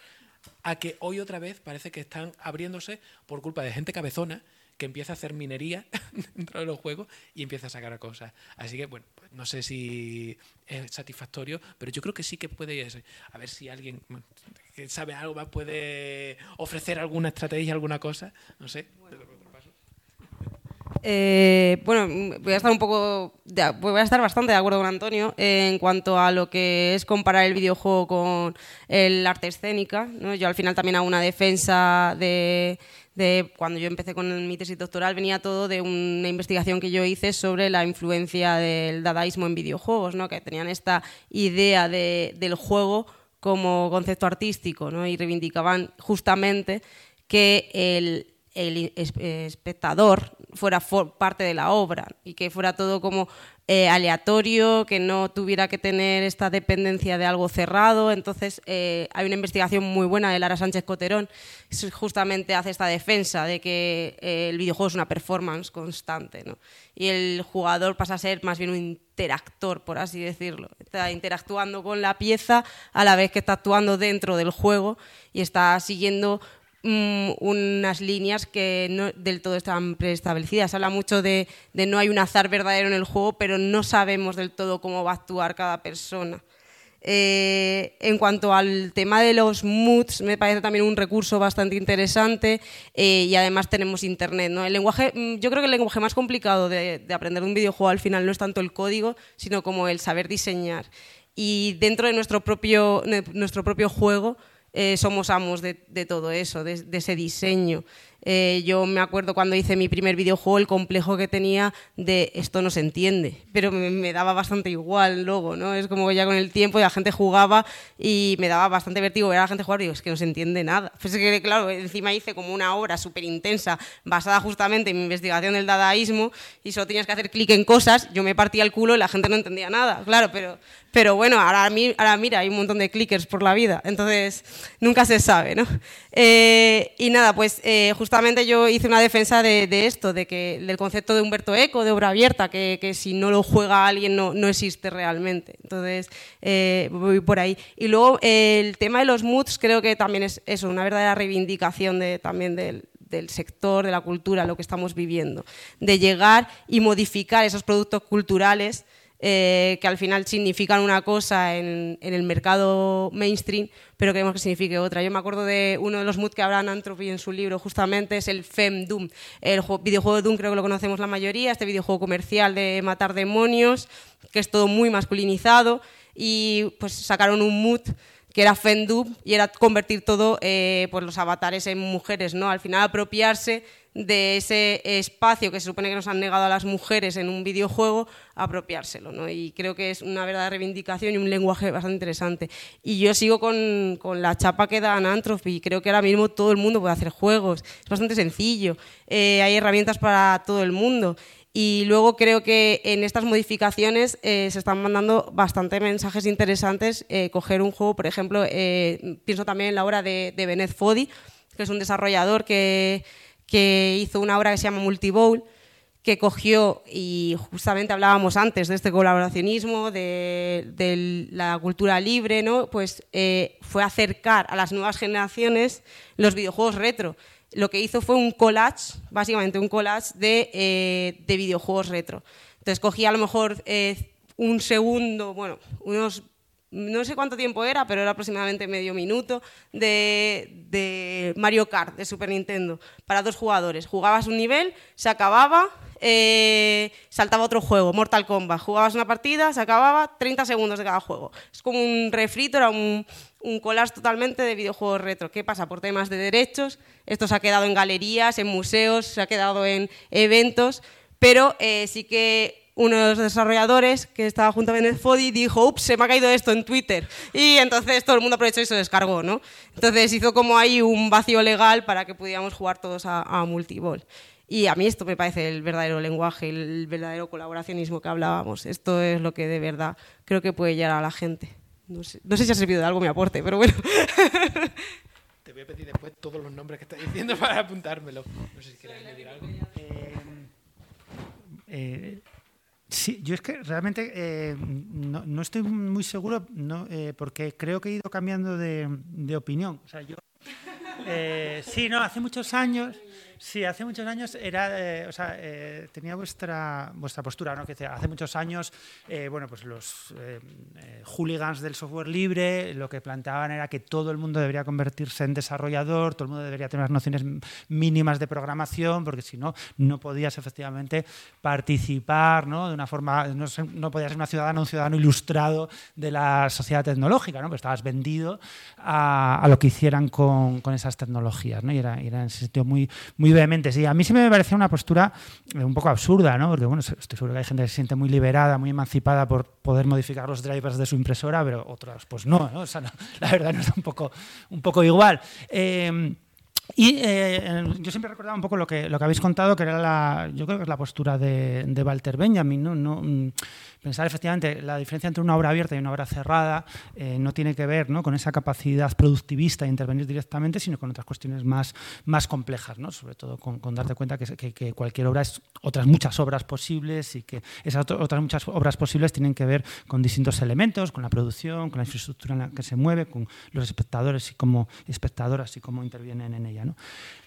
a que hoy otra vez parece que están abriéndose por culpa de gente cabezona que empieza a hacer minería dentro de los juegos y empieza a sacar cosas. Así que, bueno, pues no sé si es satisfactorio, pero yo creo que sí que puede. A ver si alguien que sabe algo más puede ofrecer alguna estrategia, alguna cosa. No sé. Eh, bueno, voy a estar un poco, voy a estar bastante de acuerdo con Antonio en cuanto a lo que es comparar el videojuego con el arte escénica. Yo al final también hago una defensa de, de cuando yo empecé con mi tesis doctoral venía todo de una investigación que yo hice sobre la influencia del dadaísmo en videojuegos, ¿no? que tenían esta idea de, del juego como concepto artístico y reivindicaban justamente que el espectador fuera parte de la obra y que fuera todo como eh, aleatorio, que no tuviera que tener esta dependencia de algo cerrado. Entonces, eh, hay una investigación muy buena de Lara Sánchez Coterón, que justamente hace esta defensa de que eh, el videojuego es una performance constante y el jugador pasa a ser más bien un interactor, por así decirlo. Está interactuando con la pieza a la vez que está actuando dentro del juego y está siguiendo Mm, unas líneas que no del todo están preestablecidas. Habla mucho de, no hay un azar verdadero en el juego, pero no sabemos del todo cómo va a actuar cada persona. Eh, en cuanto al tema de los moods, me parece también un recurso bastante interesante eh, y además tenemos internet. ¿no? El lenguaje, mm, yo creo que el lenguaje más complicado de, de aprender un videojuego al final no es tanto el código, sino como el saber diseñar. Y dentro de nuestro propio, de nuestro propio juego, eh, somos amos de, todo eso, de, ese diseño. Eh, yo me acuerdo cuando hice mi primer videojuego, el complejo que tenía de esto no se entiende, pero me, daba bastante igual luego, ¿no? Es como que ya con el tiempo la gente jugaba y me daba bastante vertigo ver a la gente jugar y digo, es que no se entiende nada. Pues es que, claro, encima hice como una obra súper intensa basada justamente en mi investigación del dadaísmo y solo tenías que hacer clic en cosas, yo me partía el culo y la gente no entendía nada, claro, pero, pero bueno, ahora, ahora mira, hay un montón de clickers por la vida, entonces nunca se sabe, ¿no? Eh, y nada, pues eh, justamente yo hice una defensa de, esto, de que, del concepto de Humberto Eco, de obra abierta, que, si no lo juega alguien no, existe realmente. Entonces, eh, voy por ahí. Y luego el tema de los moods creo que también es eso, una verdadera reivindicación de, también del sector, de la cultura, lo que estamos viviendo, de llegar y modificar esos productos culturales eh, que al final significan una cosa en, el mercado mainstream, pero queremos que signifique otra. Yo me acuerdo de uno de los moods que hablan Anthropy en su libro, justamente, es el Femdoom. El videojuego de Doom creo que lo conocemos la mayoría, este videojuego comercial de matar demonios, que es todo muy masculinizado, y pues sacaron un mood que era Fendub y era convertir todo eh, pues los avatares en mujeres, ¿no? Al final apropiarse de ese espacio que se supone que nos han negado a las mujeres en un videojuego, apropiárselo. ¿no? Y creo que es una verdadera reivindicación y un lenguaje bastante interesante. Y yo sigo con, con la chapa que da Anantropy. Creo que ahora mismo todo el mundo puede hacer juegos. Es bastante sencillo. Eh, hay herramientas para todo el mundo. Y luego creo que en estas modificaciones eh, se están mandando bastante mensajes interesantes. Eh, coger un juego, por ejemplo, pienso también en la obra de, de Benet Fodi, que es un desarrollador que que hizo una obra que se llama Multibowl, que cogió, y justamente hablábamos antes de este colaboracionismo, de, la cultura libre, ¿no? pues eh, fue acercar a las nuevas generaciones los videojuegos retro. Lo que hizo fue un collage, básicamente un collage de, eh, de videojuegos retro. Entonces cogía a lo mejor eh, un segundo, bueno, unos no sé cuánto tiempo era, pero era aproximadamente medio minuto, de, Mario Kart de Super Nintendo para dos jugadores. Jugabas un nivel, se acababa, eh, saltaba otro juego, Mortal Kombat. Jugabas una partida, se acababa, 30 segundos de cada juego. Es como un refrito, era un, un collage totalmente de videojuegos retro. ¿Qué pasa? Por temas de derechos, esto se ha quedado en galerías, en museos, se ha quedado en eventos, pero eh, sí que uno de los desarrolladores que estaba junto a Benet Fodi dijo, ups, se me ha caído esto en Twitter. Y entonces todo el mundo aprovechó y se descargó, ¿no? Entonces hizo como ahí un vacío legal para que pudiéramos jugar todos a, a multiball. Y a mí esto me parece el verdadero lenguaje, el verdadero colaboracionismo que hablábamos. Esto es lo que de verdad creo que puede llegar a la gente. No sé, si ha servido de algo mi aporte, pero bueno. Te voy a pedir después todos los nombres que estás diciendo para apuntármelo. No sé si quieres añadir algo. Eh, eh, Sí, yo es que realmente eh, no, estoy muy seguro no, eh, porque creo que he ido cambiando de, de opinión. O sea, yo, eh, sí, no, hace muchos años Sí, hace muchos años era, eh, o sea, eh, tenía vuestra, vuestra postura, ¿no? Que hace muchos años, eh, bueno, pues los hooligans del software libre lo que planteaban era que todo el mundo debería convertirse en desarrollador, todo el mundo debería tener unas nociones mínimas de programación, porque si no, no podías efectivamente participar, ¿no? De una forma, no, no podías ser una ciudadana, un ciudadano ilustrado de la sociedad tecnológica, ¿no? Porque estabas vendido a, a lo que hicieran con, con esas tecnologías, ¿no? Y era, era en ese sentido muy, muy muy Sí, a mí sí me parecía una postura eh, un poco absurda, ¿no? Porque bueno, estoy seguro que hay gente que se siente muy liberada, muy emancipada por poder modificar los drivers de su impresora, pero otras pues no, ¿no? O sea, la verdad no es un poco, un poco igual. Eh, y eh, yo siempre recordaba un poco lo que, lo que habéis contado, que era la, yo creo que es la postura de, de Walter Benjamin, ¿no? no mm, pensar efectivamente la diferencia entre una obra abierta y una obra cerrada eh, no tiene que ver ¿no? con esa capacidad productivista de intervenir directamente, sino con otras cuestiones más, más complejas, ¿no? sobre todo con, darte cuenta que, que, cualquier obra es otras muchas obras posibles y que esas otras muchas obras posibles tienen que ver con distintos elementos, con la producción, con la infraestructura en la que se mueve, con los espectadores y cómo espectadoras y cómo intervienen en ella. ¿no?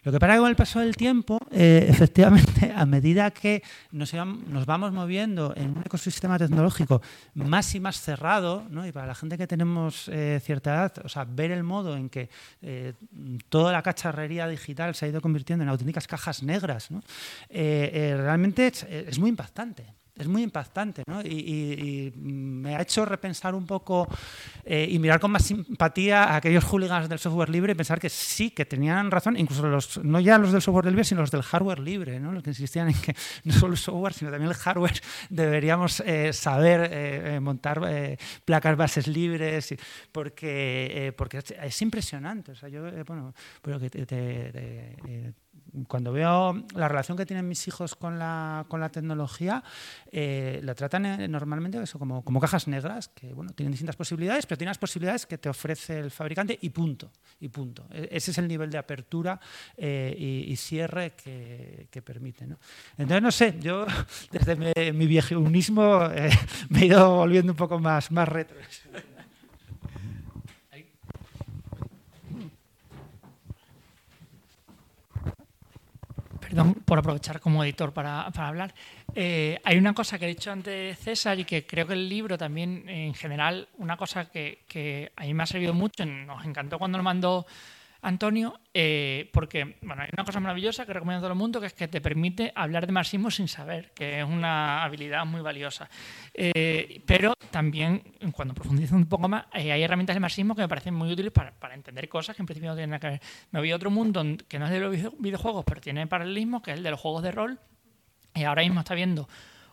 Lo que pasa con el paso del tiempo, eh, efectivamente, a medida que nos, nos vamos moviendo en un ecosistema tecnológico más y más cerrado, ¿no? y para la gente que tenemos eh, cierta edad, o sea, ver el modo en que eh, toda la cacharrería digital se ha ido convirtiendo en auténticas cajas negras, ¿no? realmente es muy impactante es muy impactante ¿no? y, me ha hecho repensar un poco eh, y mirar con más simpatía a aquellos hooligans del software libre y pensar que sí, que tenían razón, incluso los, no ya los del software libre, sino los del hardware libre, ¿no? los que insistían en que no solo el software, sino también el hardware deberíamos eh, saber eh, montar placas bases libres, porque, porque es, impresionante. O sea, yo, bueno, pero que cuando veo la relación que tienen mis hijos con la, con la tecnología, eh, la tratan eh, normalmente eso, como, como, cajas negras, que bueno, tienen distintas posibilidades, pero tienen las posibilidades que te ofrece el fabricante y punto. Y punto. E, ese es el nivel de apertura eh, y, cierre que, que permite. ¿no? Entonces, no sé, yo desde mi, mi viejeunismo me he ido volviendo un poco más, más retro. Perdón por aprovechar como editor para, hablar. Eh, hay una cosa que he dicho antes César y que creo que el libro también, en general, una cosa que, a mí me ha servido mucho, nos encantó cuando lo mandó Antonio, eh, porque bueno, hay una cosa maravillosa que recomiendo a todo el mundo, que es que te permite hablar de marxismo sin saber, que es una habilidad muy valiosa. Eh, pero también, cuando profundizo un poco más, eh, hay herramientas de marxismo que me parecen muy útiles para, para, entender cosas que en principio no tienen nada que ver. Me voy a otro mundo que no es de los videojuegos, pero tiene paralelismo, que es el de los juegos de rol. Y ahora mismo está viendo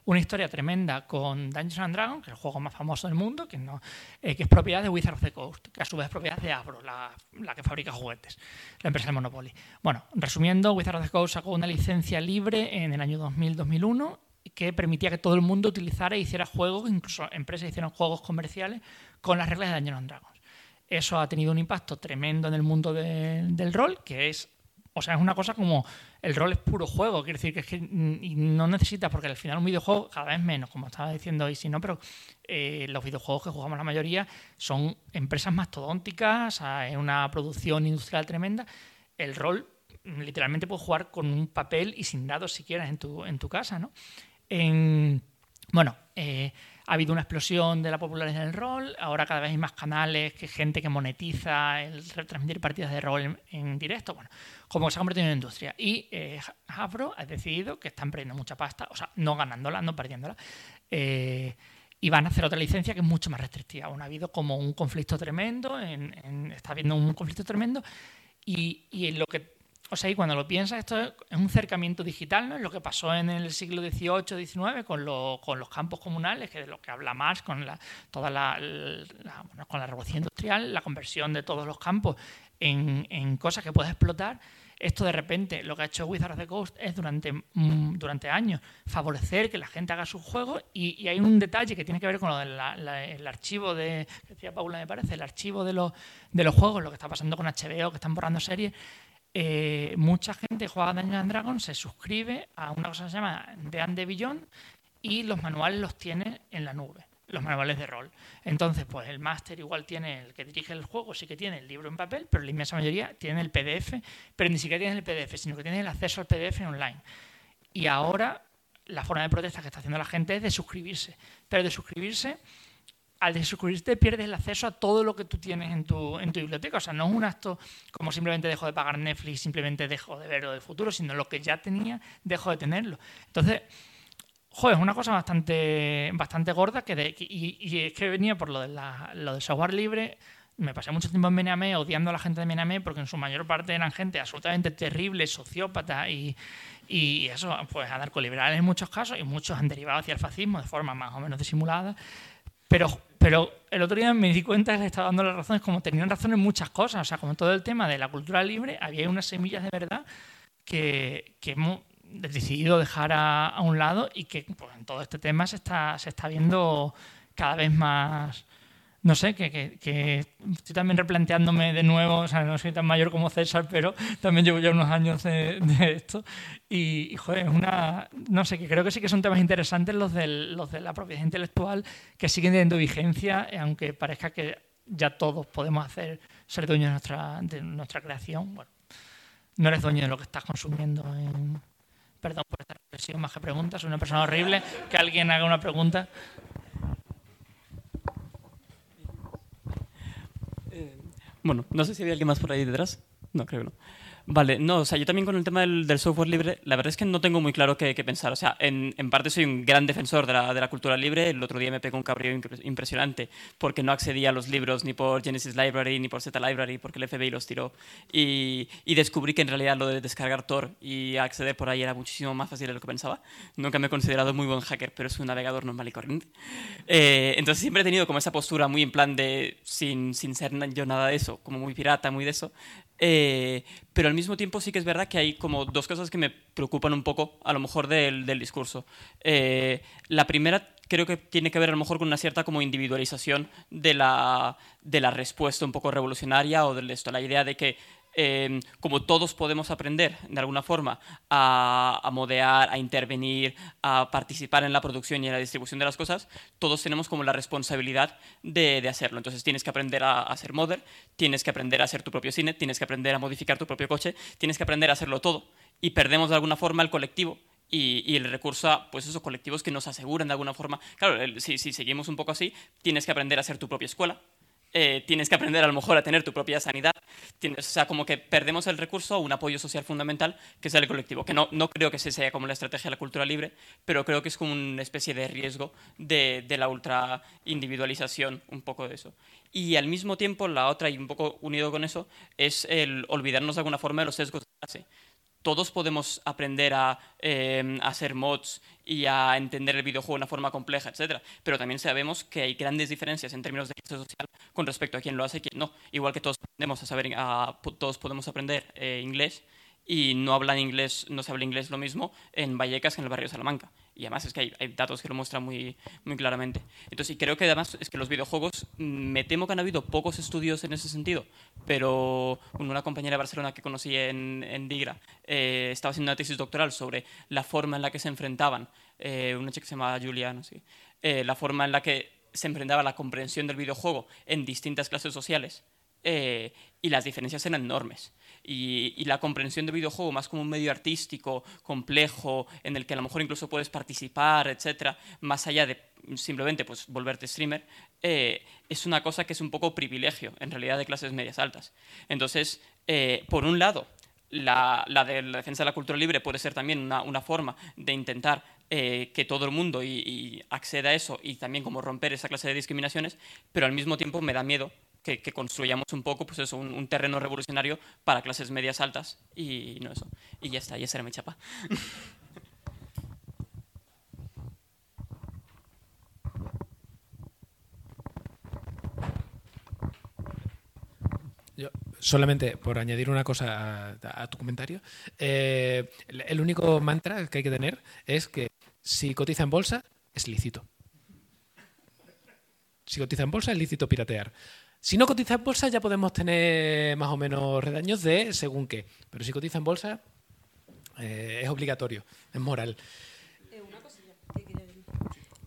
una historia tremenda con Dungeons and Dragons, que es el juego más famoso del mundo, que, no, eh, que es propiedad de Wizards of the Coast, que a su vez es propiedad de Abro, la, que fabrica juguetes, la empresa de Monopoly. Bueno, resumiendo, Wizards of the Coast sacó una licencia libre en el año 2000-2001 que permitía que todo el mundo utilizara e hiciera juegos, incluso empresas hicieron juegos comerciales con las reglas de Dungeons Dragons. Eso ha tenido un impacto tremendo en el mundo de, del rol, que es o sea, es una cosa como el rol es puro juego, quiere decir que es que no necesitas, porque al final un videojuego cada vez menos, como estaba diciendo hoy, si no, pero eh, los videojuegos que jugamos la mayoría son empresas mastodónticas, es una producción industrial tremenda. El rol literalmente puedes jugar con un papel y sin dados si quieres en tu, en tu casa, ¿no? En, bueno, eh, ha habido una explosión de la popularidad del rol, ahora cada vez hay más canales, que gente que monetiza el retransmitir partidas de rol en, directo, bueno, como se ha convertido en una industria. Y eh, ha decidido que están perdiendo mucha pasta, o sea, no ganándola, no perdiéndola, eh, y van a hacer otra licencia que es mucho más restrictiva. Aún ha habido como un conflicto tremendo, está habiendo un conflicto tremendo, y, y lo que o sea, y cuando lo piensas, esto es un acercamiento digital, ¿no? Es lo que pasó en el siglo XVIII, XIX con, con los campos comunales, que es de lo que habla Marx, con la, toda la, con la revolución industrial, la conversión de todos los campos en, en, cosas que puedes explotar. Esto de repente, lo que ha hecho Wizards of the Coast es durante, mm, durante años favorecer que la gente haga sus juegos y, hay un detalle que tiene que ver con lo del archivo de, que decía Paula me parece, el archivo de los, de los juegos, lo que está pasando con HBO, que están borrando series, eh, mucha gente juega Dungeons and Dragons, se suscribe a una cosa que se llama The and Beyond y los manuales los tiene en la nube, los manuales de rol. Entonces, pues el máster igual tiene el que dirige el juego, sí que tiene el libro en papel, pero la inmensa mayoría tiene el PDF, pero ni siquiera tiene el PDF, sino que tiene el acceso al PDF online. Y ahora la forma de protesta que está haciendo la gente es de suscribirse, pero de suscribirse al desuscribirte pierdes el acceso a todo lo que tú tienes en tu, en tu biblioteca. O sea, no es un acto como simplemente dejo de pagar Netflix, simplemente dejo de verlo del futuro, sino lo que ya tenía, dejo de tenerlo. Entonces, joder, es una cosa bastante, bastante gorda que y, es que venía por lo, de lo del software libre. Me pasé mucho tiempo en Mename odiando a la gente de Mename porque en su mayor parte eran gente absolutamente terrible, sociópata y, y eso, pues anarcoliberales en muchos casos y muchos han derivado hacia el fascismo de forma más o menos disimulada. Pero, pero el otro día me di cuenta que le estaba dando las razones, como tenían razón en muchas cosas. O sea, como todo el tema de la cultura libre, había unas semillas de verdad que, hemos decidido dejar a, a un lado y que pues, en todo este tema se está, se está viendo cada vez más, no sé, que, que, estoy también replanteándome de nuevo, o sea, no soy tan mayor como César, pero también llevo ya unos años de, esto. Y, joder, es una, no sé, que creo que sí que son temas interesantes los, del, los de la propiedad intelectual, que siguen teniendo vigencia, aunque parezca que ya todos podemos hacer, ser dueños de nuestra, de nuestra creación. Bueno, no eres dueño de lo que estás consumiendo en... Perdón por esta expresión, más que preguntas, soy una persona horrible, que alguien haga una pregunta. Bueno, no sé si hay alguien más por ahí detrás. No, creo que no. Vale, no, o sea, yo también con el tema del, software libre, la verdad es que no tengo muy claro qué, pensar. O sea, en, en, parte soy un gran defensor de la, de la, cultura libre. El otro día me pegó un cabreo impresionante porque no accedía a los libros ni por Genesis Library ni por Z Library porque el FBI los tiró. Y, y, descubrí que en realidad lo de descargar Tor y acceder por ahí era muchísimo más fácil de lo que pensaba. Nunca me he considerado muy buen hacker, pero es un navegador normal y corriente. Eh, entonces siempre he tenido como esa postura muy en plan de, sin, sin ser yo nada de eso, como muy pirata, muy de eso. Eh, pero al mismo tiempo sí que es verdad que hay como dos cosas que me preocupan un poco, a lo mejor, del, del discurso. Eh, la primera creo que tiene que ver a lo mejor con una cierta como individualización de la, de la respuesta un poco revolucionaria o de esto, la idea de que Em, como todos podemos aprender de alguna forma a, a, modear, a intervenir, a participar en la producción y en la distribución de las cosas, todos tenemos como la responsabilidad de, de hacerlo. Entonces tienes que aprender a, a, ser modder, tienes que aprender a hacer tu propio cine, tienes que aprender a modificar tu propio coche, tienes que aprender a hacerlo todo. Y perdemos de alguna forma el colectivo y, y, el recurso a pues esos colectivos que nos aseguran de alguna forma. Claro, si, si, seguimos un poco así, tienes que aprender a hacer tu propia escuela, eh, tienes que aprender a lo mejor a tener tu propia sanidad. Tienes, o sea, como que perdemos el recurso a un apoyo social fundamental que es el colectivo. Que no, no creo que ese sea como la estrategia de la cultura libre, pero creo que es como una especie de riesgo de, de la ultra individualización, un poco de eso. Y al mismo tiempo, la otra, y un poco unido con eso, es el olvidarnos de alguna forma de los sesgos de clase todos podemos aprender a, eh, a, hacer mods y a entender el videojuego de una forma compleja, etc. Pero también sabemos que hay grandes diferencias en términos de clase social con respecto a quién lo hace y quién no. Igual que todos, podemos aprender eh, inglés y no hablan inglés, no se habla inglés lo mismo en Vallecas que en el barrio Salamanca. Y además es que hay, hay, datos que lo muestran muy, muy claramente. Entonces, y creo que además es que los videojuegos, mm, me temo que han habido pocos estudios en ese sentido, pero una compañera de Barcelona que conocí en, en Digra eh, estaba haciendo una tesis doctoral sobre la forma en la que se enfrentaban, eh, una chica que se llama Julia, no sé, eh, la forma en la que se enfrentaba la comprensión del videojuego en distintas clases sociales. Eh, y las diferencias eran enormes y, la comprensión del videojuego más como un medio artístico, complejo, en el que a lo mejor incluso puedes participar, etcétera, más allá de simplemente pues, volverte streamer, eh, es una cosa que es un poco privilegio, en realidad, de clases medias altas. Entonces, eh, por un lado, la, de la defensa de la cultura libre puede ser también una, forma de intentar eh, que todo el mundo y acceda a eso y también como romper esa clase de discriminaciones, pero al mismo tiempo me da miedo que, construyamos un poco pues eso, un, terreno revolucionario para clases medias altas y no eso. Y ya está, ya será mi chapa. Yo, solamente por añadir una cosa a, tu comentario, eh, el único mantra que hay que tener es que si cotiza en bolsa, es lícito. Si cotiza en bolsa, es lícito piratear. Si no cotiza en bolsa ya podemos tener más o menos redaños de según qué, pero si cotiza en bolsa eh, es obligatorio, es moral.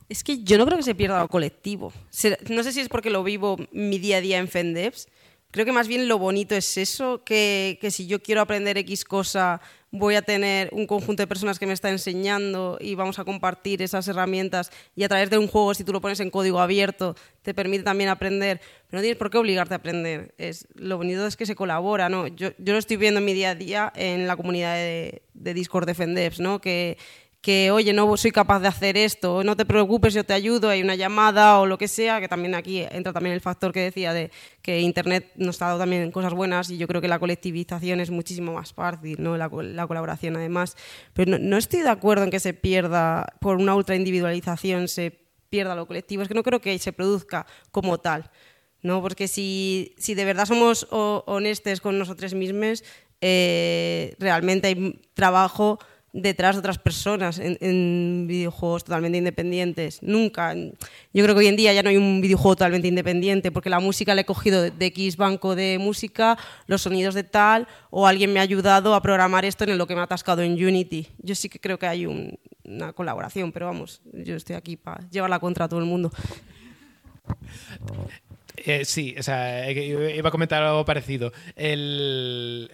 Es que yo no creo que se pierda lo colectivo. No sé si es porque lo vivo mi día a día en Fendeps. Creo que más bien lo bonito es eso, que, que si yo quiero aprender X cosa voy a tener un conjunto de personas que me está enseñando y vamos a compartir esas herramientas y a través de un juego, si tú lo pones en código abierto, te permite también aprender, pero no tienes por qué obligarte a aprender. Es, lo bonito es que se colabora, ¿no? Yo, yo lo estoy viendo en mi día a día en la comunidad de, Discord de Fendeps, ¿no? Que, que, oye, no soy capaz de hacer esto, no te preocupes, yo te ayudo, hay una llamada o lo que sea, que también aquí entra también el factor que decía de que Internet nos ha dado también cosas buenas y yo creo que la colectivización es muchísimo más fácil, ¿no? la, colaboración además. Pero no, estoy de acuerdo en que se pierda, por una ultra individualización, se pierda lo colectivo, es que no creo que se produzca como tal. ¿no? Porque si, si de verdad somos honestos con nosotros mismos, eh, realmente hay trabajo detrás de otras personas en, videojuegos totalmente independientes. Nunca. Yo creo que hoy en día ya no hay un videojuego totalmente independiente porque la música la he cogido de, X banco de música, los sonidos de tal, o alguien me ha ayudado a programar esto en lo que me ha atascado en Unity. Yo sí que creo que hay una colaboración, pero vamos, yo estoy aquí para llevarla contra todo el mundo. Eh, sí, o sea, iba a comentar algo parecido. Em,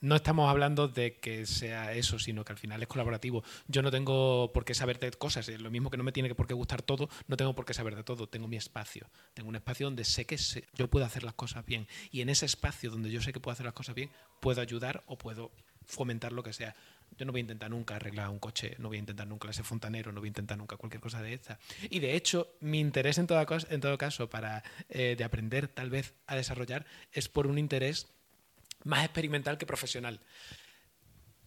no estamos hablando de que sea eso, sino que al final es colaborativo. Yo no tengo por qué saber de cosas, lo mismo que no me tiene por qué gustar todo, no tengo por qué saber de todo, tengo mi espacio. Tengo un espacio donde sé que yo puedo hacer las cosas bien. Y en ese espacio donde yo sé que puedo hacer las cosas bien, puedo ayudar o puedo fomentar lo que sea. Yo no voy a intentar nunca arreglar un coche, no voy a intentar nunca ser fontanero, no voy a intentar nunca cualquier cosa de esta. Y de hecho, mi interés en todo, en todo caso para eh, de aprender tal vez a desarrollar es por un interés más experimental que profesional.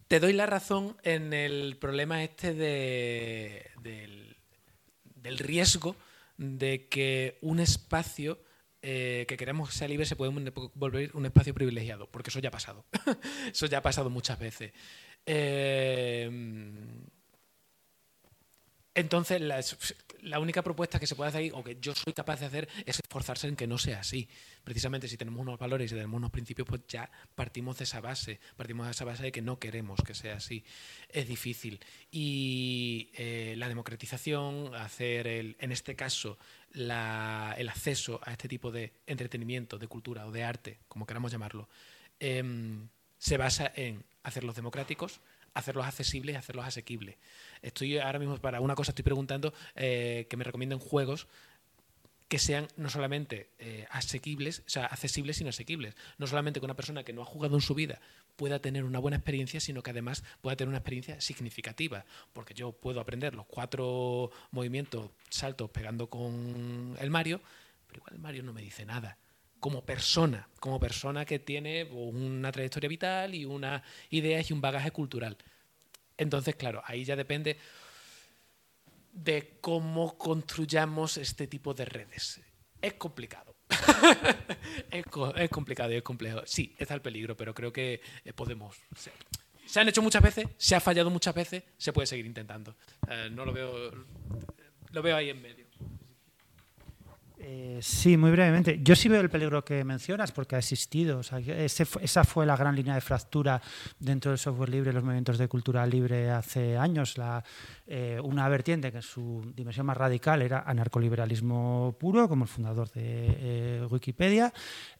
Te doy la razón en el problema este de, del, del riesgo de que un espacio eh, que queremos que sea libre se puede volver un espacio privilegiado, porque eso ya ha pasado. eso ya ha pasado muchas veces. Eh, entonces, la, única propuesta que se puede hacer o que yo soy capaz de hacer es esforzarse en que no sea así. Precisamente si tenemos unos valores y tenemos unos principios, pues ya partimos de esa base, partimos de esa base de que no queremos que sea así. Es difícil. Y eh, la democratización, hacer, el, en este caso, el acceso a este tipo de entretenimiento, de cultura o de arte, como queramos llamarlo, em, se basa en hacerlos democráticos, hacerlos accesibles y hacerlos asequibles. Estoy ahora mismo para una cosa estoy preguntando eh, que me recomienden juegos que sean no solamente eh, asequibles, o sea, accesibles, sino asequibles. No solamente que una persona que no ha jugado en su vida pueda tener una buena experiencia, sino que además pueda tener una experiencia significativa. Porque yo puedo aprender los cuatro movimientos, saltos pegando con el Mario, pero igual el Mario no me dice nada. Como persona, como persona que tiene una trayectoria vital y unas ideas y un bagaje cultural. Entonces, claro, ahí ya depende de cómo construyamos este tipo de redes. Es complicado. es, complicado y es complejo. Sí, está el peligro, pero creo que eh, podemos. Se, han hecho muchas veces, se ha fallado muchas veces, se puede seguir intentando. Eh, no lo veo. Lo veo ahí en medio. Eh, sí, muy brevemente. Yo sí veo el peligro que mencionas porque ha existido. esa fue la gran línea de fractura dentro del software libre, los movimientos de cultura libre hace años. Eh, una vertiente que en su dimensión más radical era anarcoliberalismo puro, como el fundador de eh, Wikipedia,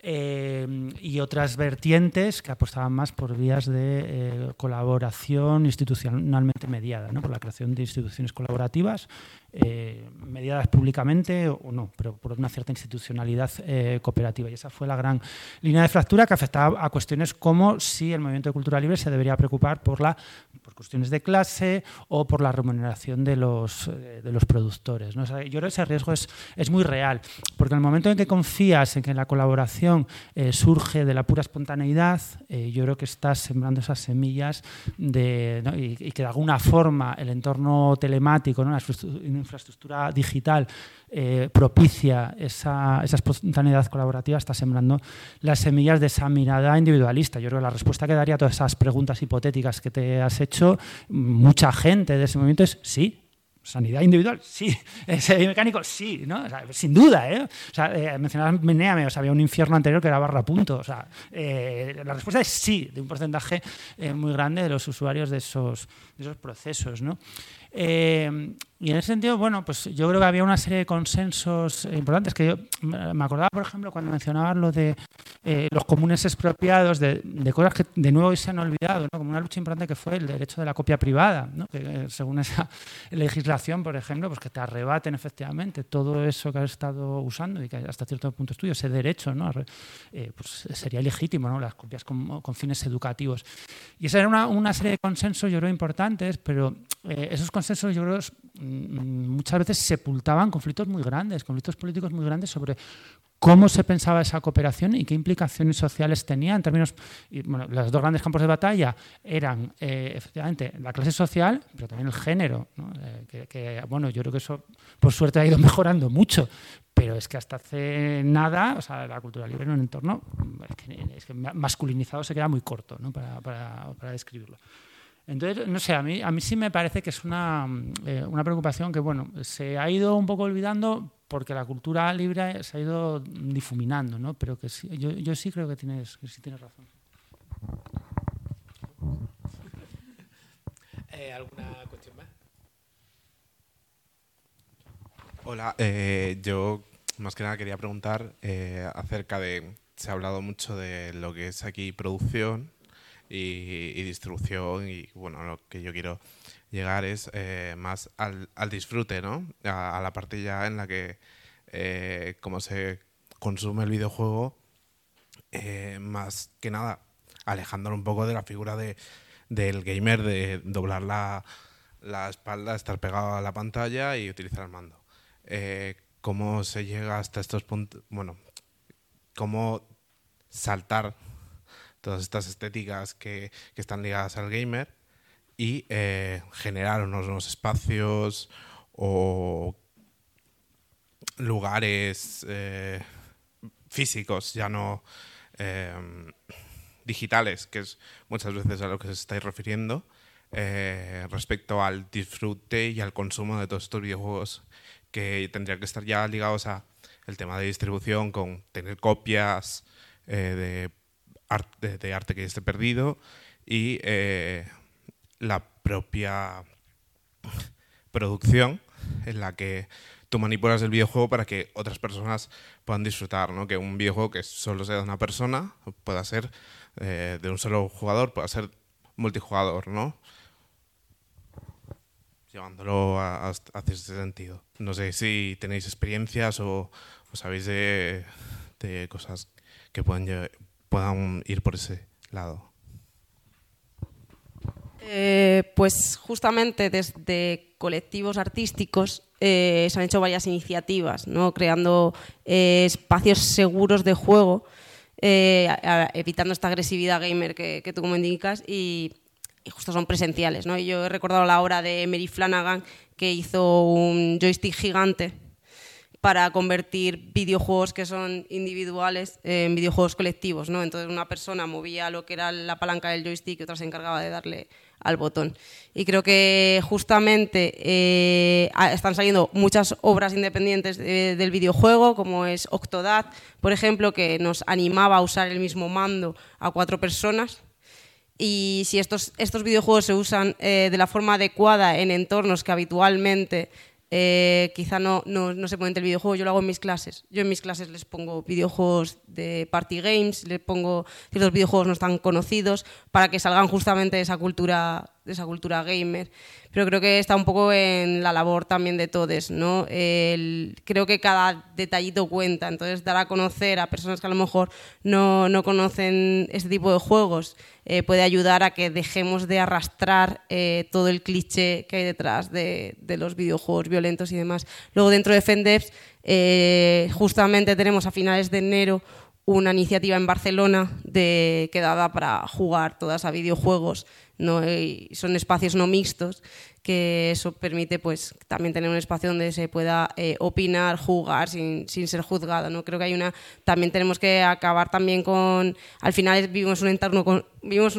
y otras vertientes que apostaban más por vías de colaboración institucionalmente mediada, ¿no? por la creación de instituciones colaborativas eh, mediadas públicamente o no, pero por una cierta institucionalidad eh, cooperativa. Y esa fue la gran línea de fractura que afectaba a cuestiones como si el movimiento de cultura libre se debería preocupar por, la, por cuestiones de clase o por la remuneración de los, eh, de los productores. yo creo que ese riesgo es, es muy real, porque en el momento en que confías en que la colaboración surge de la pura espontaneidad, yo creo que estás sembrando esas semillas de, y, que de alguna forma el entorno telemático, ¿no? infraestructura digital eh, propicia esa, esa, espontaneidad colaborativa, está sembrando las semillas de esa mirada individualista. Yo creo que la respuesta que daría a todas esas preguntas hipotéticas que te has hecho, mucha gente de ese momento es sí, Sanidad individual, sí. Ese mecánico, sí, ¿no? sin duda, ¿eh? O sea, eh, o sea, había un infierno anterior que era barra punto. O sea, eh, la respuesta es sí, de un porcentaje muy grande de los usuarios de esos, de esos procesos, ¿no? Eh, y en ese sentido, bueno, pues yo creo que había una serie de consensos importantes que yo me acordaba, por ejemplo, cuando mencionabas lo de eh, los comunes expropiados, de, cosas que de nuevo se han olvidado, como una lucha importante que fue el derecho de la copia privada, ¿no? que eh, según esa legislación, por ejemplo, pues que te arrebaten efectivamente todo eso que has estado usando y que hasta cierto punto estudio, ese derecho, ¿no? pues sería ilegítimo, ¿no? las copias con, fines educativos. Y esa era una, una, serie de consensos, yo creo, importantes, pero esos consensos, yo creo, mm, muchas veces sepultaban conflictos muy grandes, conflictos políticos muy grandes sobre cómo se pensaba esa cooperación y qué implicaciones sociales tenía en términos. bueno, los dos grandes campos de batalla eran eh, efectivamente la clase social, pero también el género. Eh, que, bueno, yo creo que eso, por suerte, ha ido mejorando mucho. Pero es que hasta hace nada, o sea, la cultura libre en un entorno es que, masculinizado se queda muy corto ¿no? para, para, para describirlo. Entonces, no sé, a mí, a mí sí me parece que es una, eh, una preocupación que, bueno, se ha ido un poco olvidando porque la cultura libre se ha ido difuminando, ¿no? Pero que sí, yo, yo sí creo que tienes, que sí tienes razón. Eh, ¿Alguna cuestión más? Hola, eh, yo más que nada quería preguntar acerca de, se ha hablado mucho de lo que es aquí producción y, distribución y bueno, lo que yo quiero llegar es eh, más al, al, disfrute, ¿no? A, la parte ya en la que eh, como se consume el videojuego, eh, más que nada alejándolo un poco de la figura de, del gamer de doblar la, la espalda, estar pegado a la pantalla y utilizar el mando. ¿Cómo se llega hasta estos puntos? Bueno, ¿cómo saltar todas estas estéticas que, que están ligadas al gamer y eh, generar unos nuevos espacios o lugares eh, físicos, ya no eh, digitales, que es muchas veces a lo que se estáis refiriendo, respecto al disfrute y al consumo de todos estos videojuegos que tendrían que estar ya ligados a el tema de distribución con tener copias de arte, de arte que esté perdido y eh, la propia producción en la que tú manipulas el videojuego para que otras personas puedan disfrutar, ¿no? Que un videojuego que solo sea de una persona pueda ser eh, de un solo jugador, pueda ser multijugador, ¿no? Llevándolo hacia ese sentido. No sé si tenéis experiencias o, sabéis de, de cosas que puedan, lle- puedan ir por ese lado? Eh, pues justamente desde colectivos artísticos eh, se han hecho varias iniciativas, ¿no? creando eh, espacios seguros de juego, evitando esta agresividad gamer que, tú como y justo son presenciales. ¿no? Y yo he recordado la obra de Mary Flanagan que hizo un joystick gigante para convertir videojuegos que son individuales en videojuegos colectivos, ¿no? Entonces una persona movía lo que era la palanca del joystick y otra se encargaba de darle al botón. Y creo que justamente eh, están saliendo muchas obras independientes de- del videojuego, como es Octodad, por ejemplo, que nos animaba a usar el mismo mando a cuatro personas. Y si estos, estos videojuegos se usan eh, de la forma adecuada en entornos que habitualmente eh, quizá no, no, no se ponen el videojuego, yo lo hago en mis clases. Yo en mis clases les pongo videojuegos de party games, les pongo ciertos videojuegos no tan conocidos para que salgan justamente de esa cultura, esa cultura gamer. Pero creo que está un poco en la labor también de todos, ¿no? Creo que cada detallito cuenta, entonces dar a conocer a personas que a lo mejor no, no conocen este tipo de juegos eh, puede ayudar a que dejemos de arrastrar eh, todo el cliché que hay detrás de, los videojuegos violentos y demás. Luego dentro de FENDEPS eh, justamente tenemos a finales de enero una iniciativa en Barcelona de, que daba para jugar todas a videojuegos. ¿No? Y son espacios no mixtos que eso permite pues también tener un espacio donde se pueda eh, opinar, jugar sin, sin ser juzgado. ¿no? Creo que hay una también tenemos que acabar también con al final vivimos un entorno con- vivimos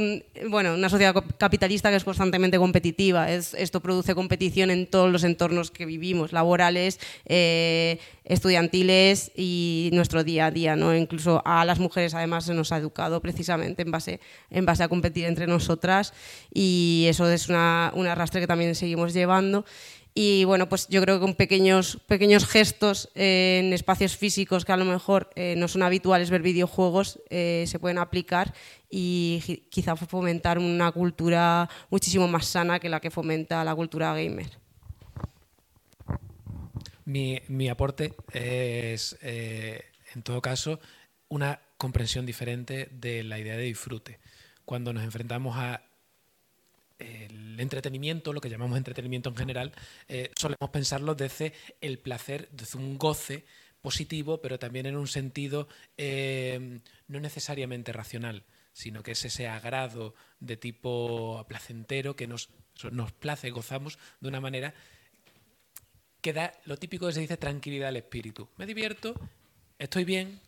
bueno, una sociedad capitalista que es constantemente competitiva. Es- esto produce competición en todos los entornos que vivimos, laborales, eh, estudiantiles y nuestro día a día. ¿no? Incluso a las mujeres además se nos ha educado precisamente en base, en base a competir entre nosotras y eso es una, un arrastre que también seguimos llevando. Y bueno, pues yo creo que con pequeños, pequeños gestos eh, en espacios físicos que a lo mejor eh, no son habituales ver videojuegos eh, se pueden aplicar y quizá fomentar una cultura muchísimo más sana que la que fomenta la cultura gamer. Mi, mi aporte es, en todo caso, una comprensión diferente de la idea de disfrute. Cuando nos enfrentamos a el entretenimiento, lo que llamamos entretenimiento en general, eh, solemos pensarlo desde el placer, desde un goce positivo, pero también en un sentido eh, no necesariamente racional, sino que es ese agrado de tipo placentero que nos, nos place, gozamos de una manera que da lo típico que se dice tranquilidad al espíritu. Me divierto, estoy bien,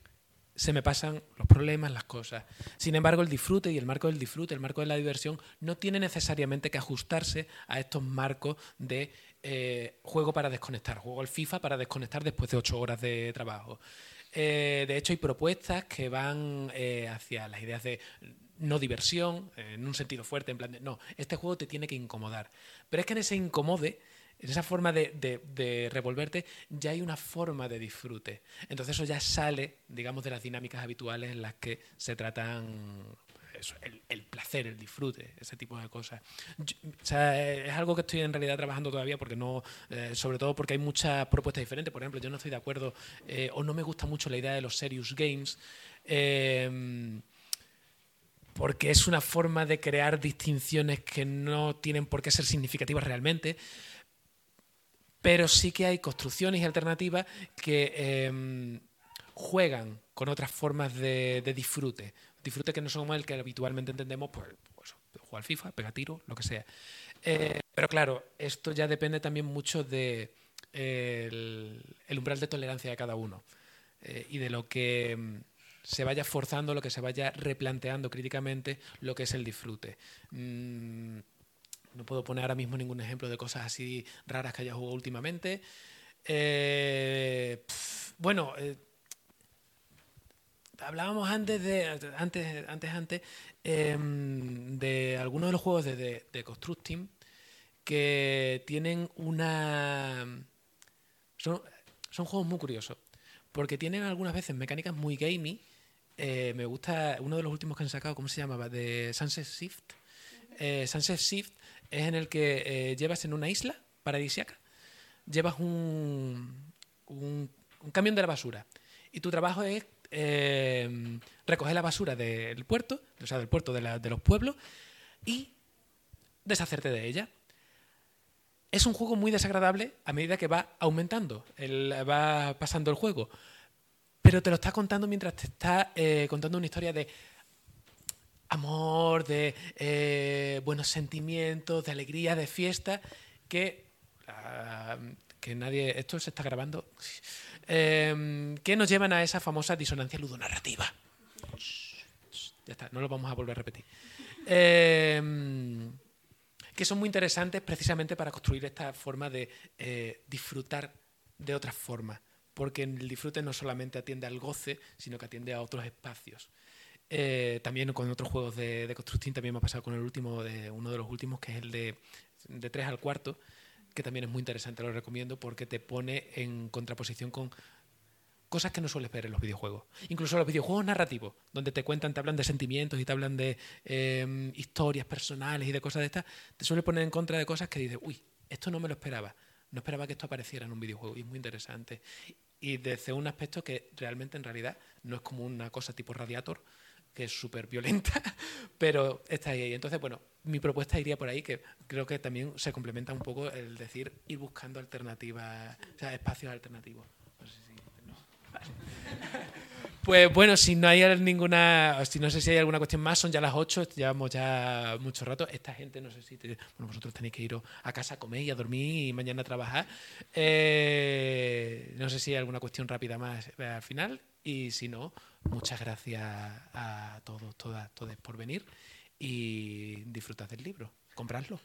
se me pasan los problemas, las cosas. Sin embargo, el disfrute y el marco del disfrute, el marco de la diversión, no tiene necesariamente que ajustarse a estos marcos de eh, juego para desconectar, juego al FIFA para desconectar después de ocho horas de trabajo. Eh, de hecho, hay propuestas que van eh, hacia las ideas de no diversión, en un sentido fuerte, en plan de, no, este juego te tiene que incomodar. Pero es que en ese incomode, en esa forma de, de- de revolverte, ya hay una forma de disfrute. Entonces eso ya sale, digamos, de las dinámicas habituales en las que se tratan eso, el, el placer, el disfrute, ese tipo de cosas. Yo- o sea, es algo que estoy en realidad trabajando todavía porque no, eh, sobre todo porque hay muchas propuestas diferentes. Por ejemplo, yo no estoy de acuerdo eh, o no me gusta mucho la idea de los serious games. eh, porque es una forma de crear distinciones que no tienen por qué ser significativas realmente, pero sí que hay construcciones y alternativas que eh, juegan con otras formas de, disfrute, disfrute que no son el que habitualmente entendemos, pues, pues jugar FIFA, pegar tiro, lo que sea. Eh, pero claro, esto ya depende también mucho de umbral de tolerancia de cada uno eh, y de lo que mm, se vaya forzando, lo que se vaya replanteando críticamente lo que es el disfrute. Mm, no puedo poner ahora mismo ningún ejemplo de cosas así raras que haya jugado últimamente. Eh, bueno, eh, hablábamos antes de antes antes antes em, de algunos de los juegos de, de, de Constructing que tienen una son, son juegos muy curiosos porque tienen algunas veces mecánicas muy gamey. Eh, me gusta uno de los últimos que han sacado cómo se llamaba de Sunset Shift Eh, Sunset Shift es en el que eh, llevas en una isla paradisiaca llevas un, un, camión de la basura. Y tu trabajo es eh, recoger la basura del puerto, o sea, del puerto de los pueblos, y deshacerte de ella. Es un juego muy desagradable a medida que va aumentando, el- va pasando el juego. Pero te lo está contando mientras te está eh, contando una historia de amor, de eh, buenos sentimientos, de alegría, de fiesta, que, ah, que nadie... Esto se está grabando. Eh, que nos llevan a esa famosa disonancia ludonarrativa. Ya está, no lo vamos a volver a repetir. Eh, que son muy interesantes precisamente para construir esta forma de eh, disfrutar de otras formas, porque el disfrute no solamente atiende al goce, sino que atiende a otros espacios. Eh, también con otros juegos de, de construcción, también me ha pasado con el último, de, uno de los últimos, que es el de, de 3 al cuarto, que también es muy interesante, lo recomiendo, porque te pone en contraposición con cosas que no sueles ver en los videojuegos. Incluso los videojuegos narrativos, donde te cuentan, te hablan de sentimientos y te hablan de eh, historias personales y de cosas de estas, te suele poner en contra de cosas que dices, uy, esto no me lo esperaba. No esperaba que esto apareciera en un videojuego y es muy interesante. Y desde un aspecto que realmente en realidad no es como una cosa tipo Radiator, que es súper violenta, pero está ahí. Entonces, bueno, mi propuesta iría por ahí, que creo que también se complementa un poco el decir ir buscando alternativas, o sea, espacios alternativos. No sé si- no. Vale. Pues bueno, si no hay ninguna, si no sé si hay alguna cuestión más, son ya las 8, llevamos ya mucho rato. Esta gente, no sé si, bueno, vosotros tenéis que ir a casa a comer y a dormir y mañana a trabajar. Eh, no sé si hay alguna cuestión rápida más al final. Y si no, muchas gracias a todos, todas, todos por venir y disfrutad del libro. Compradlo.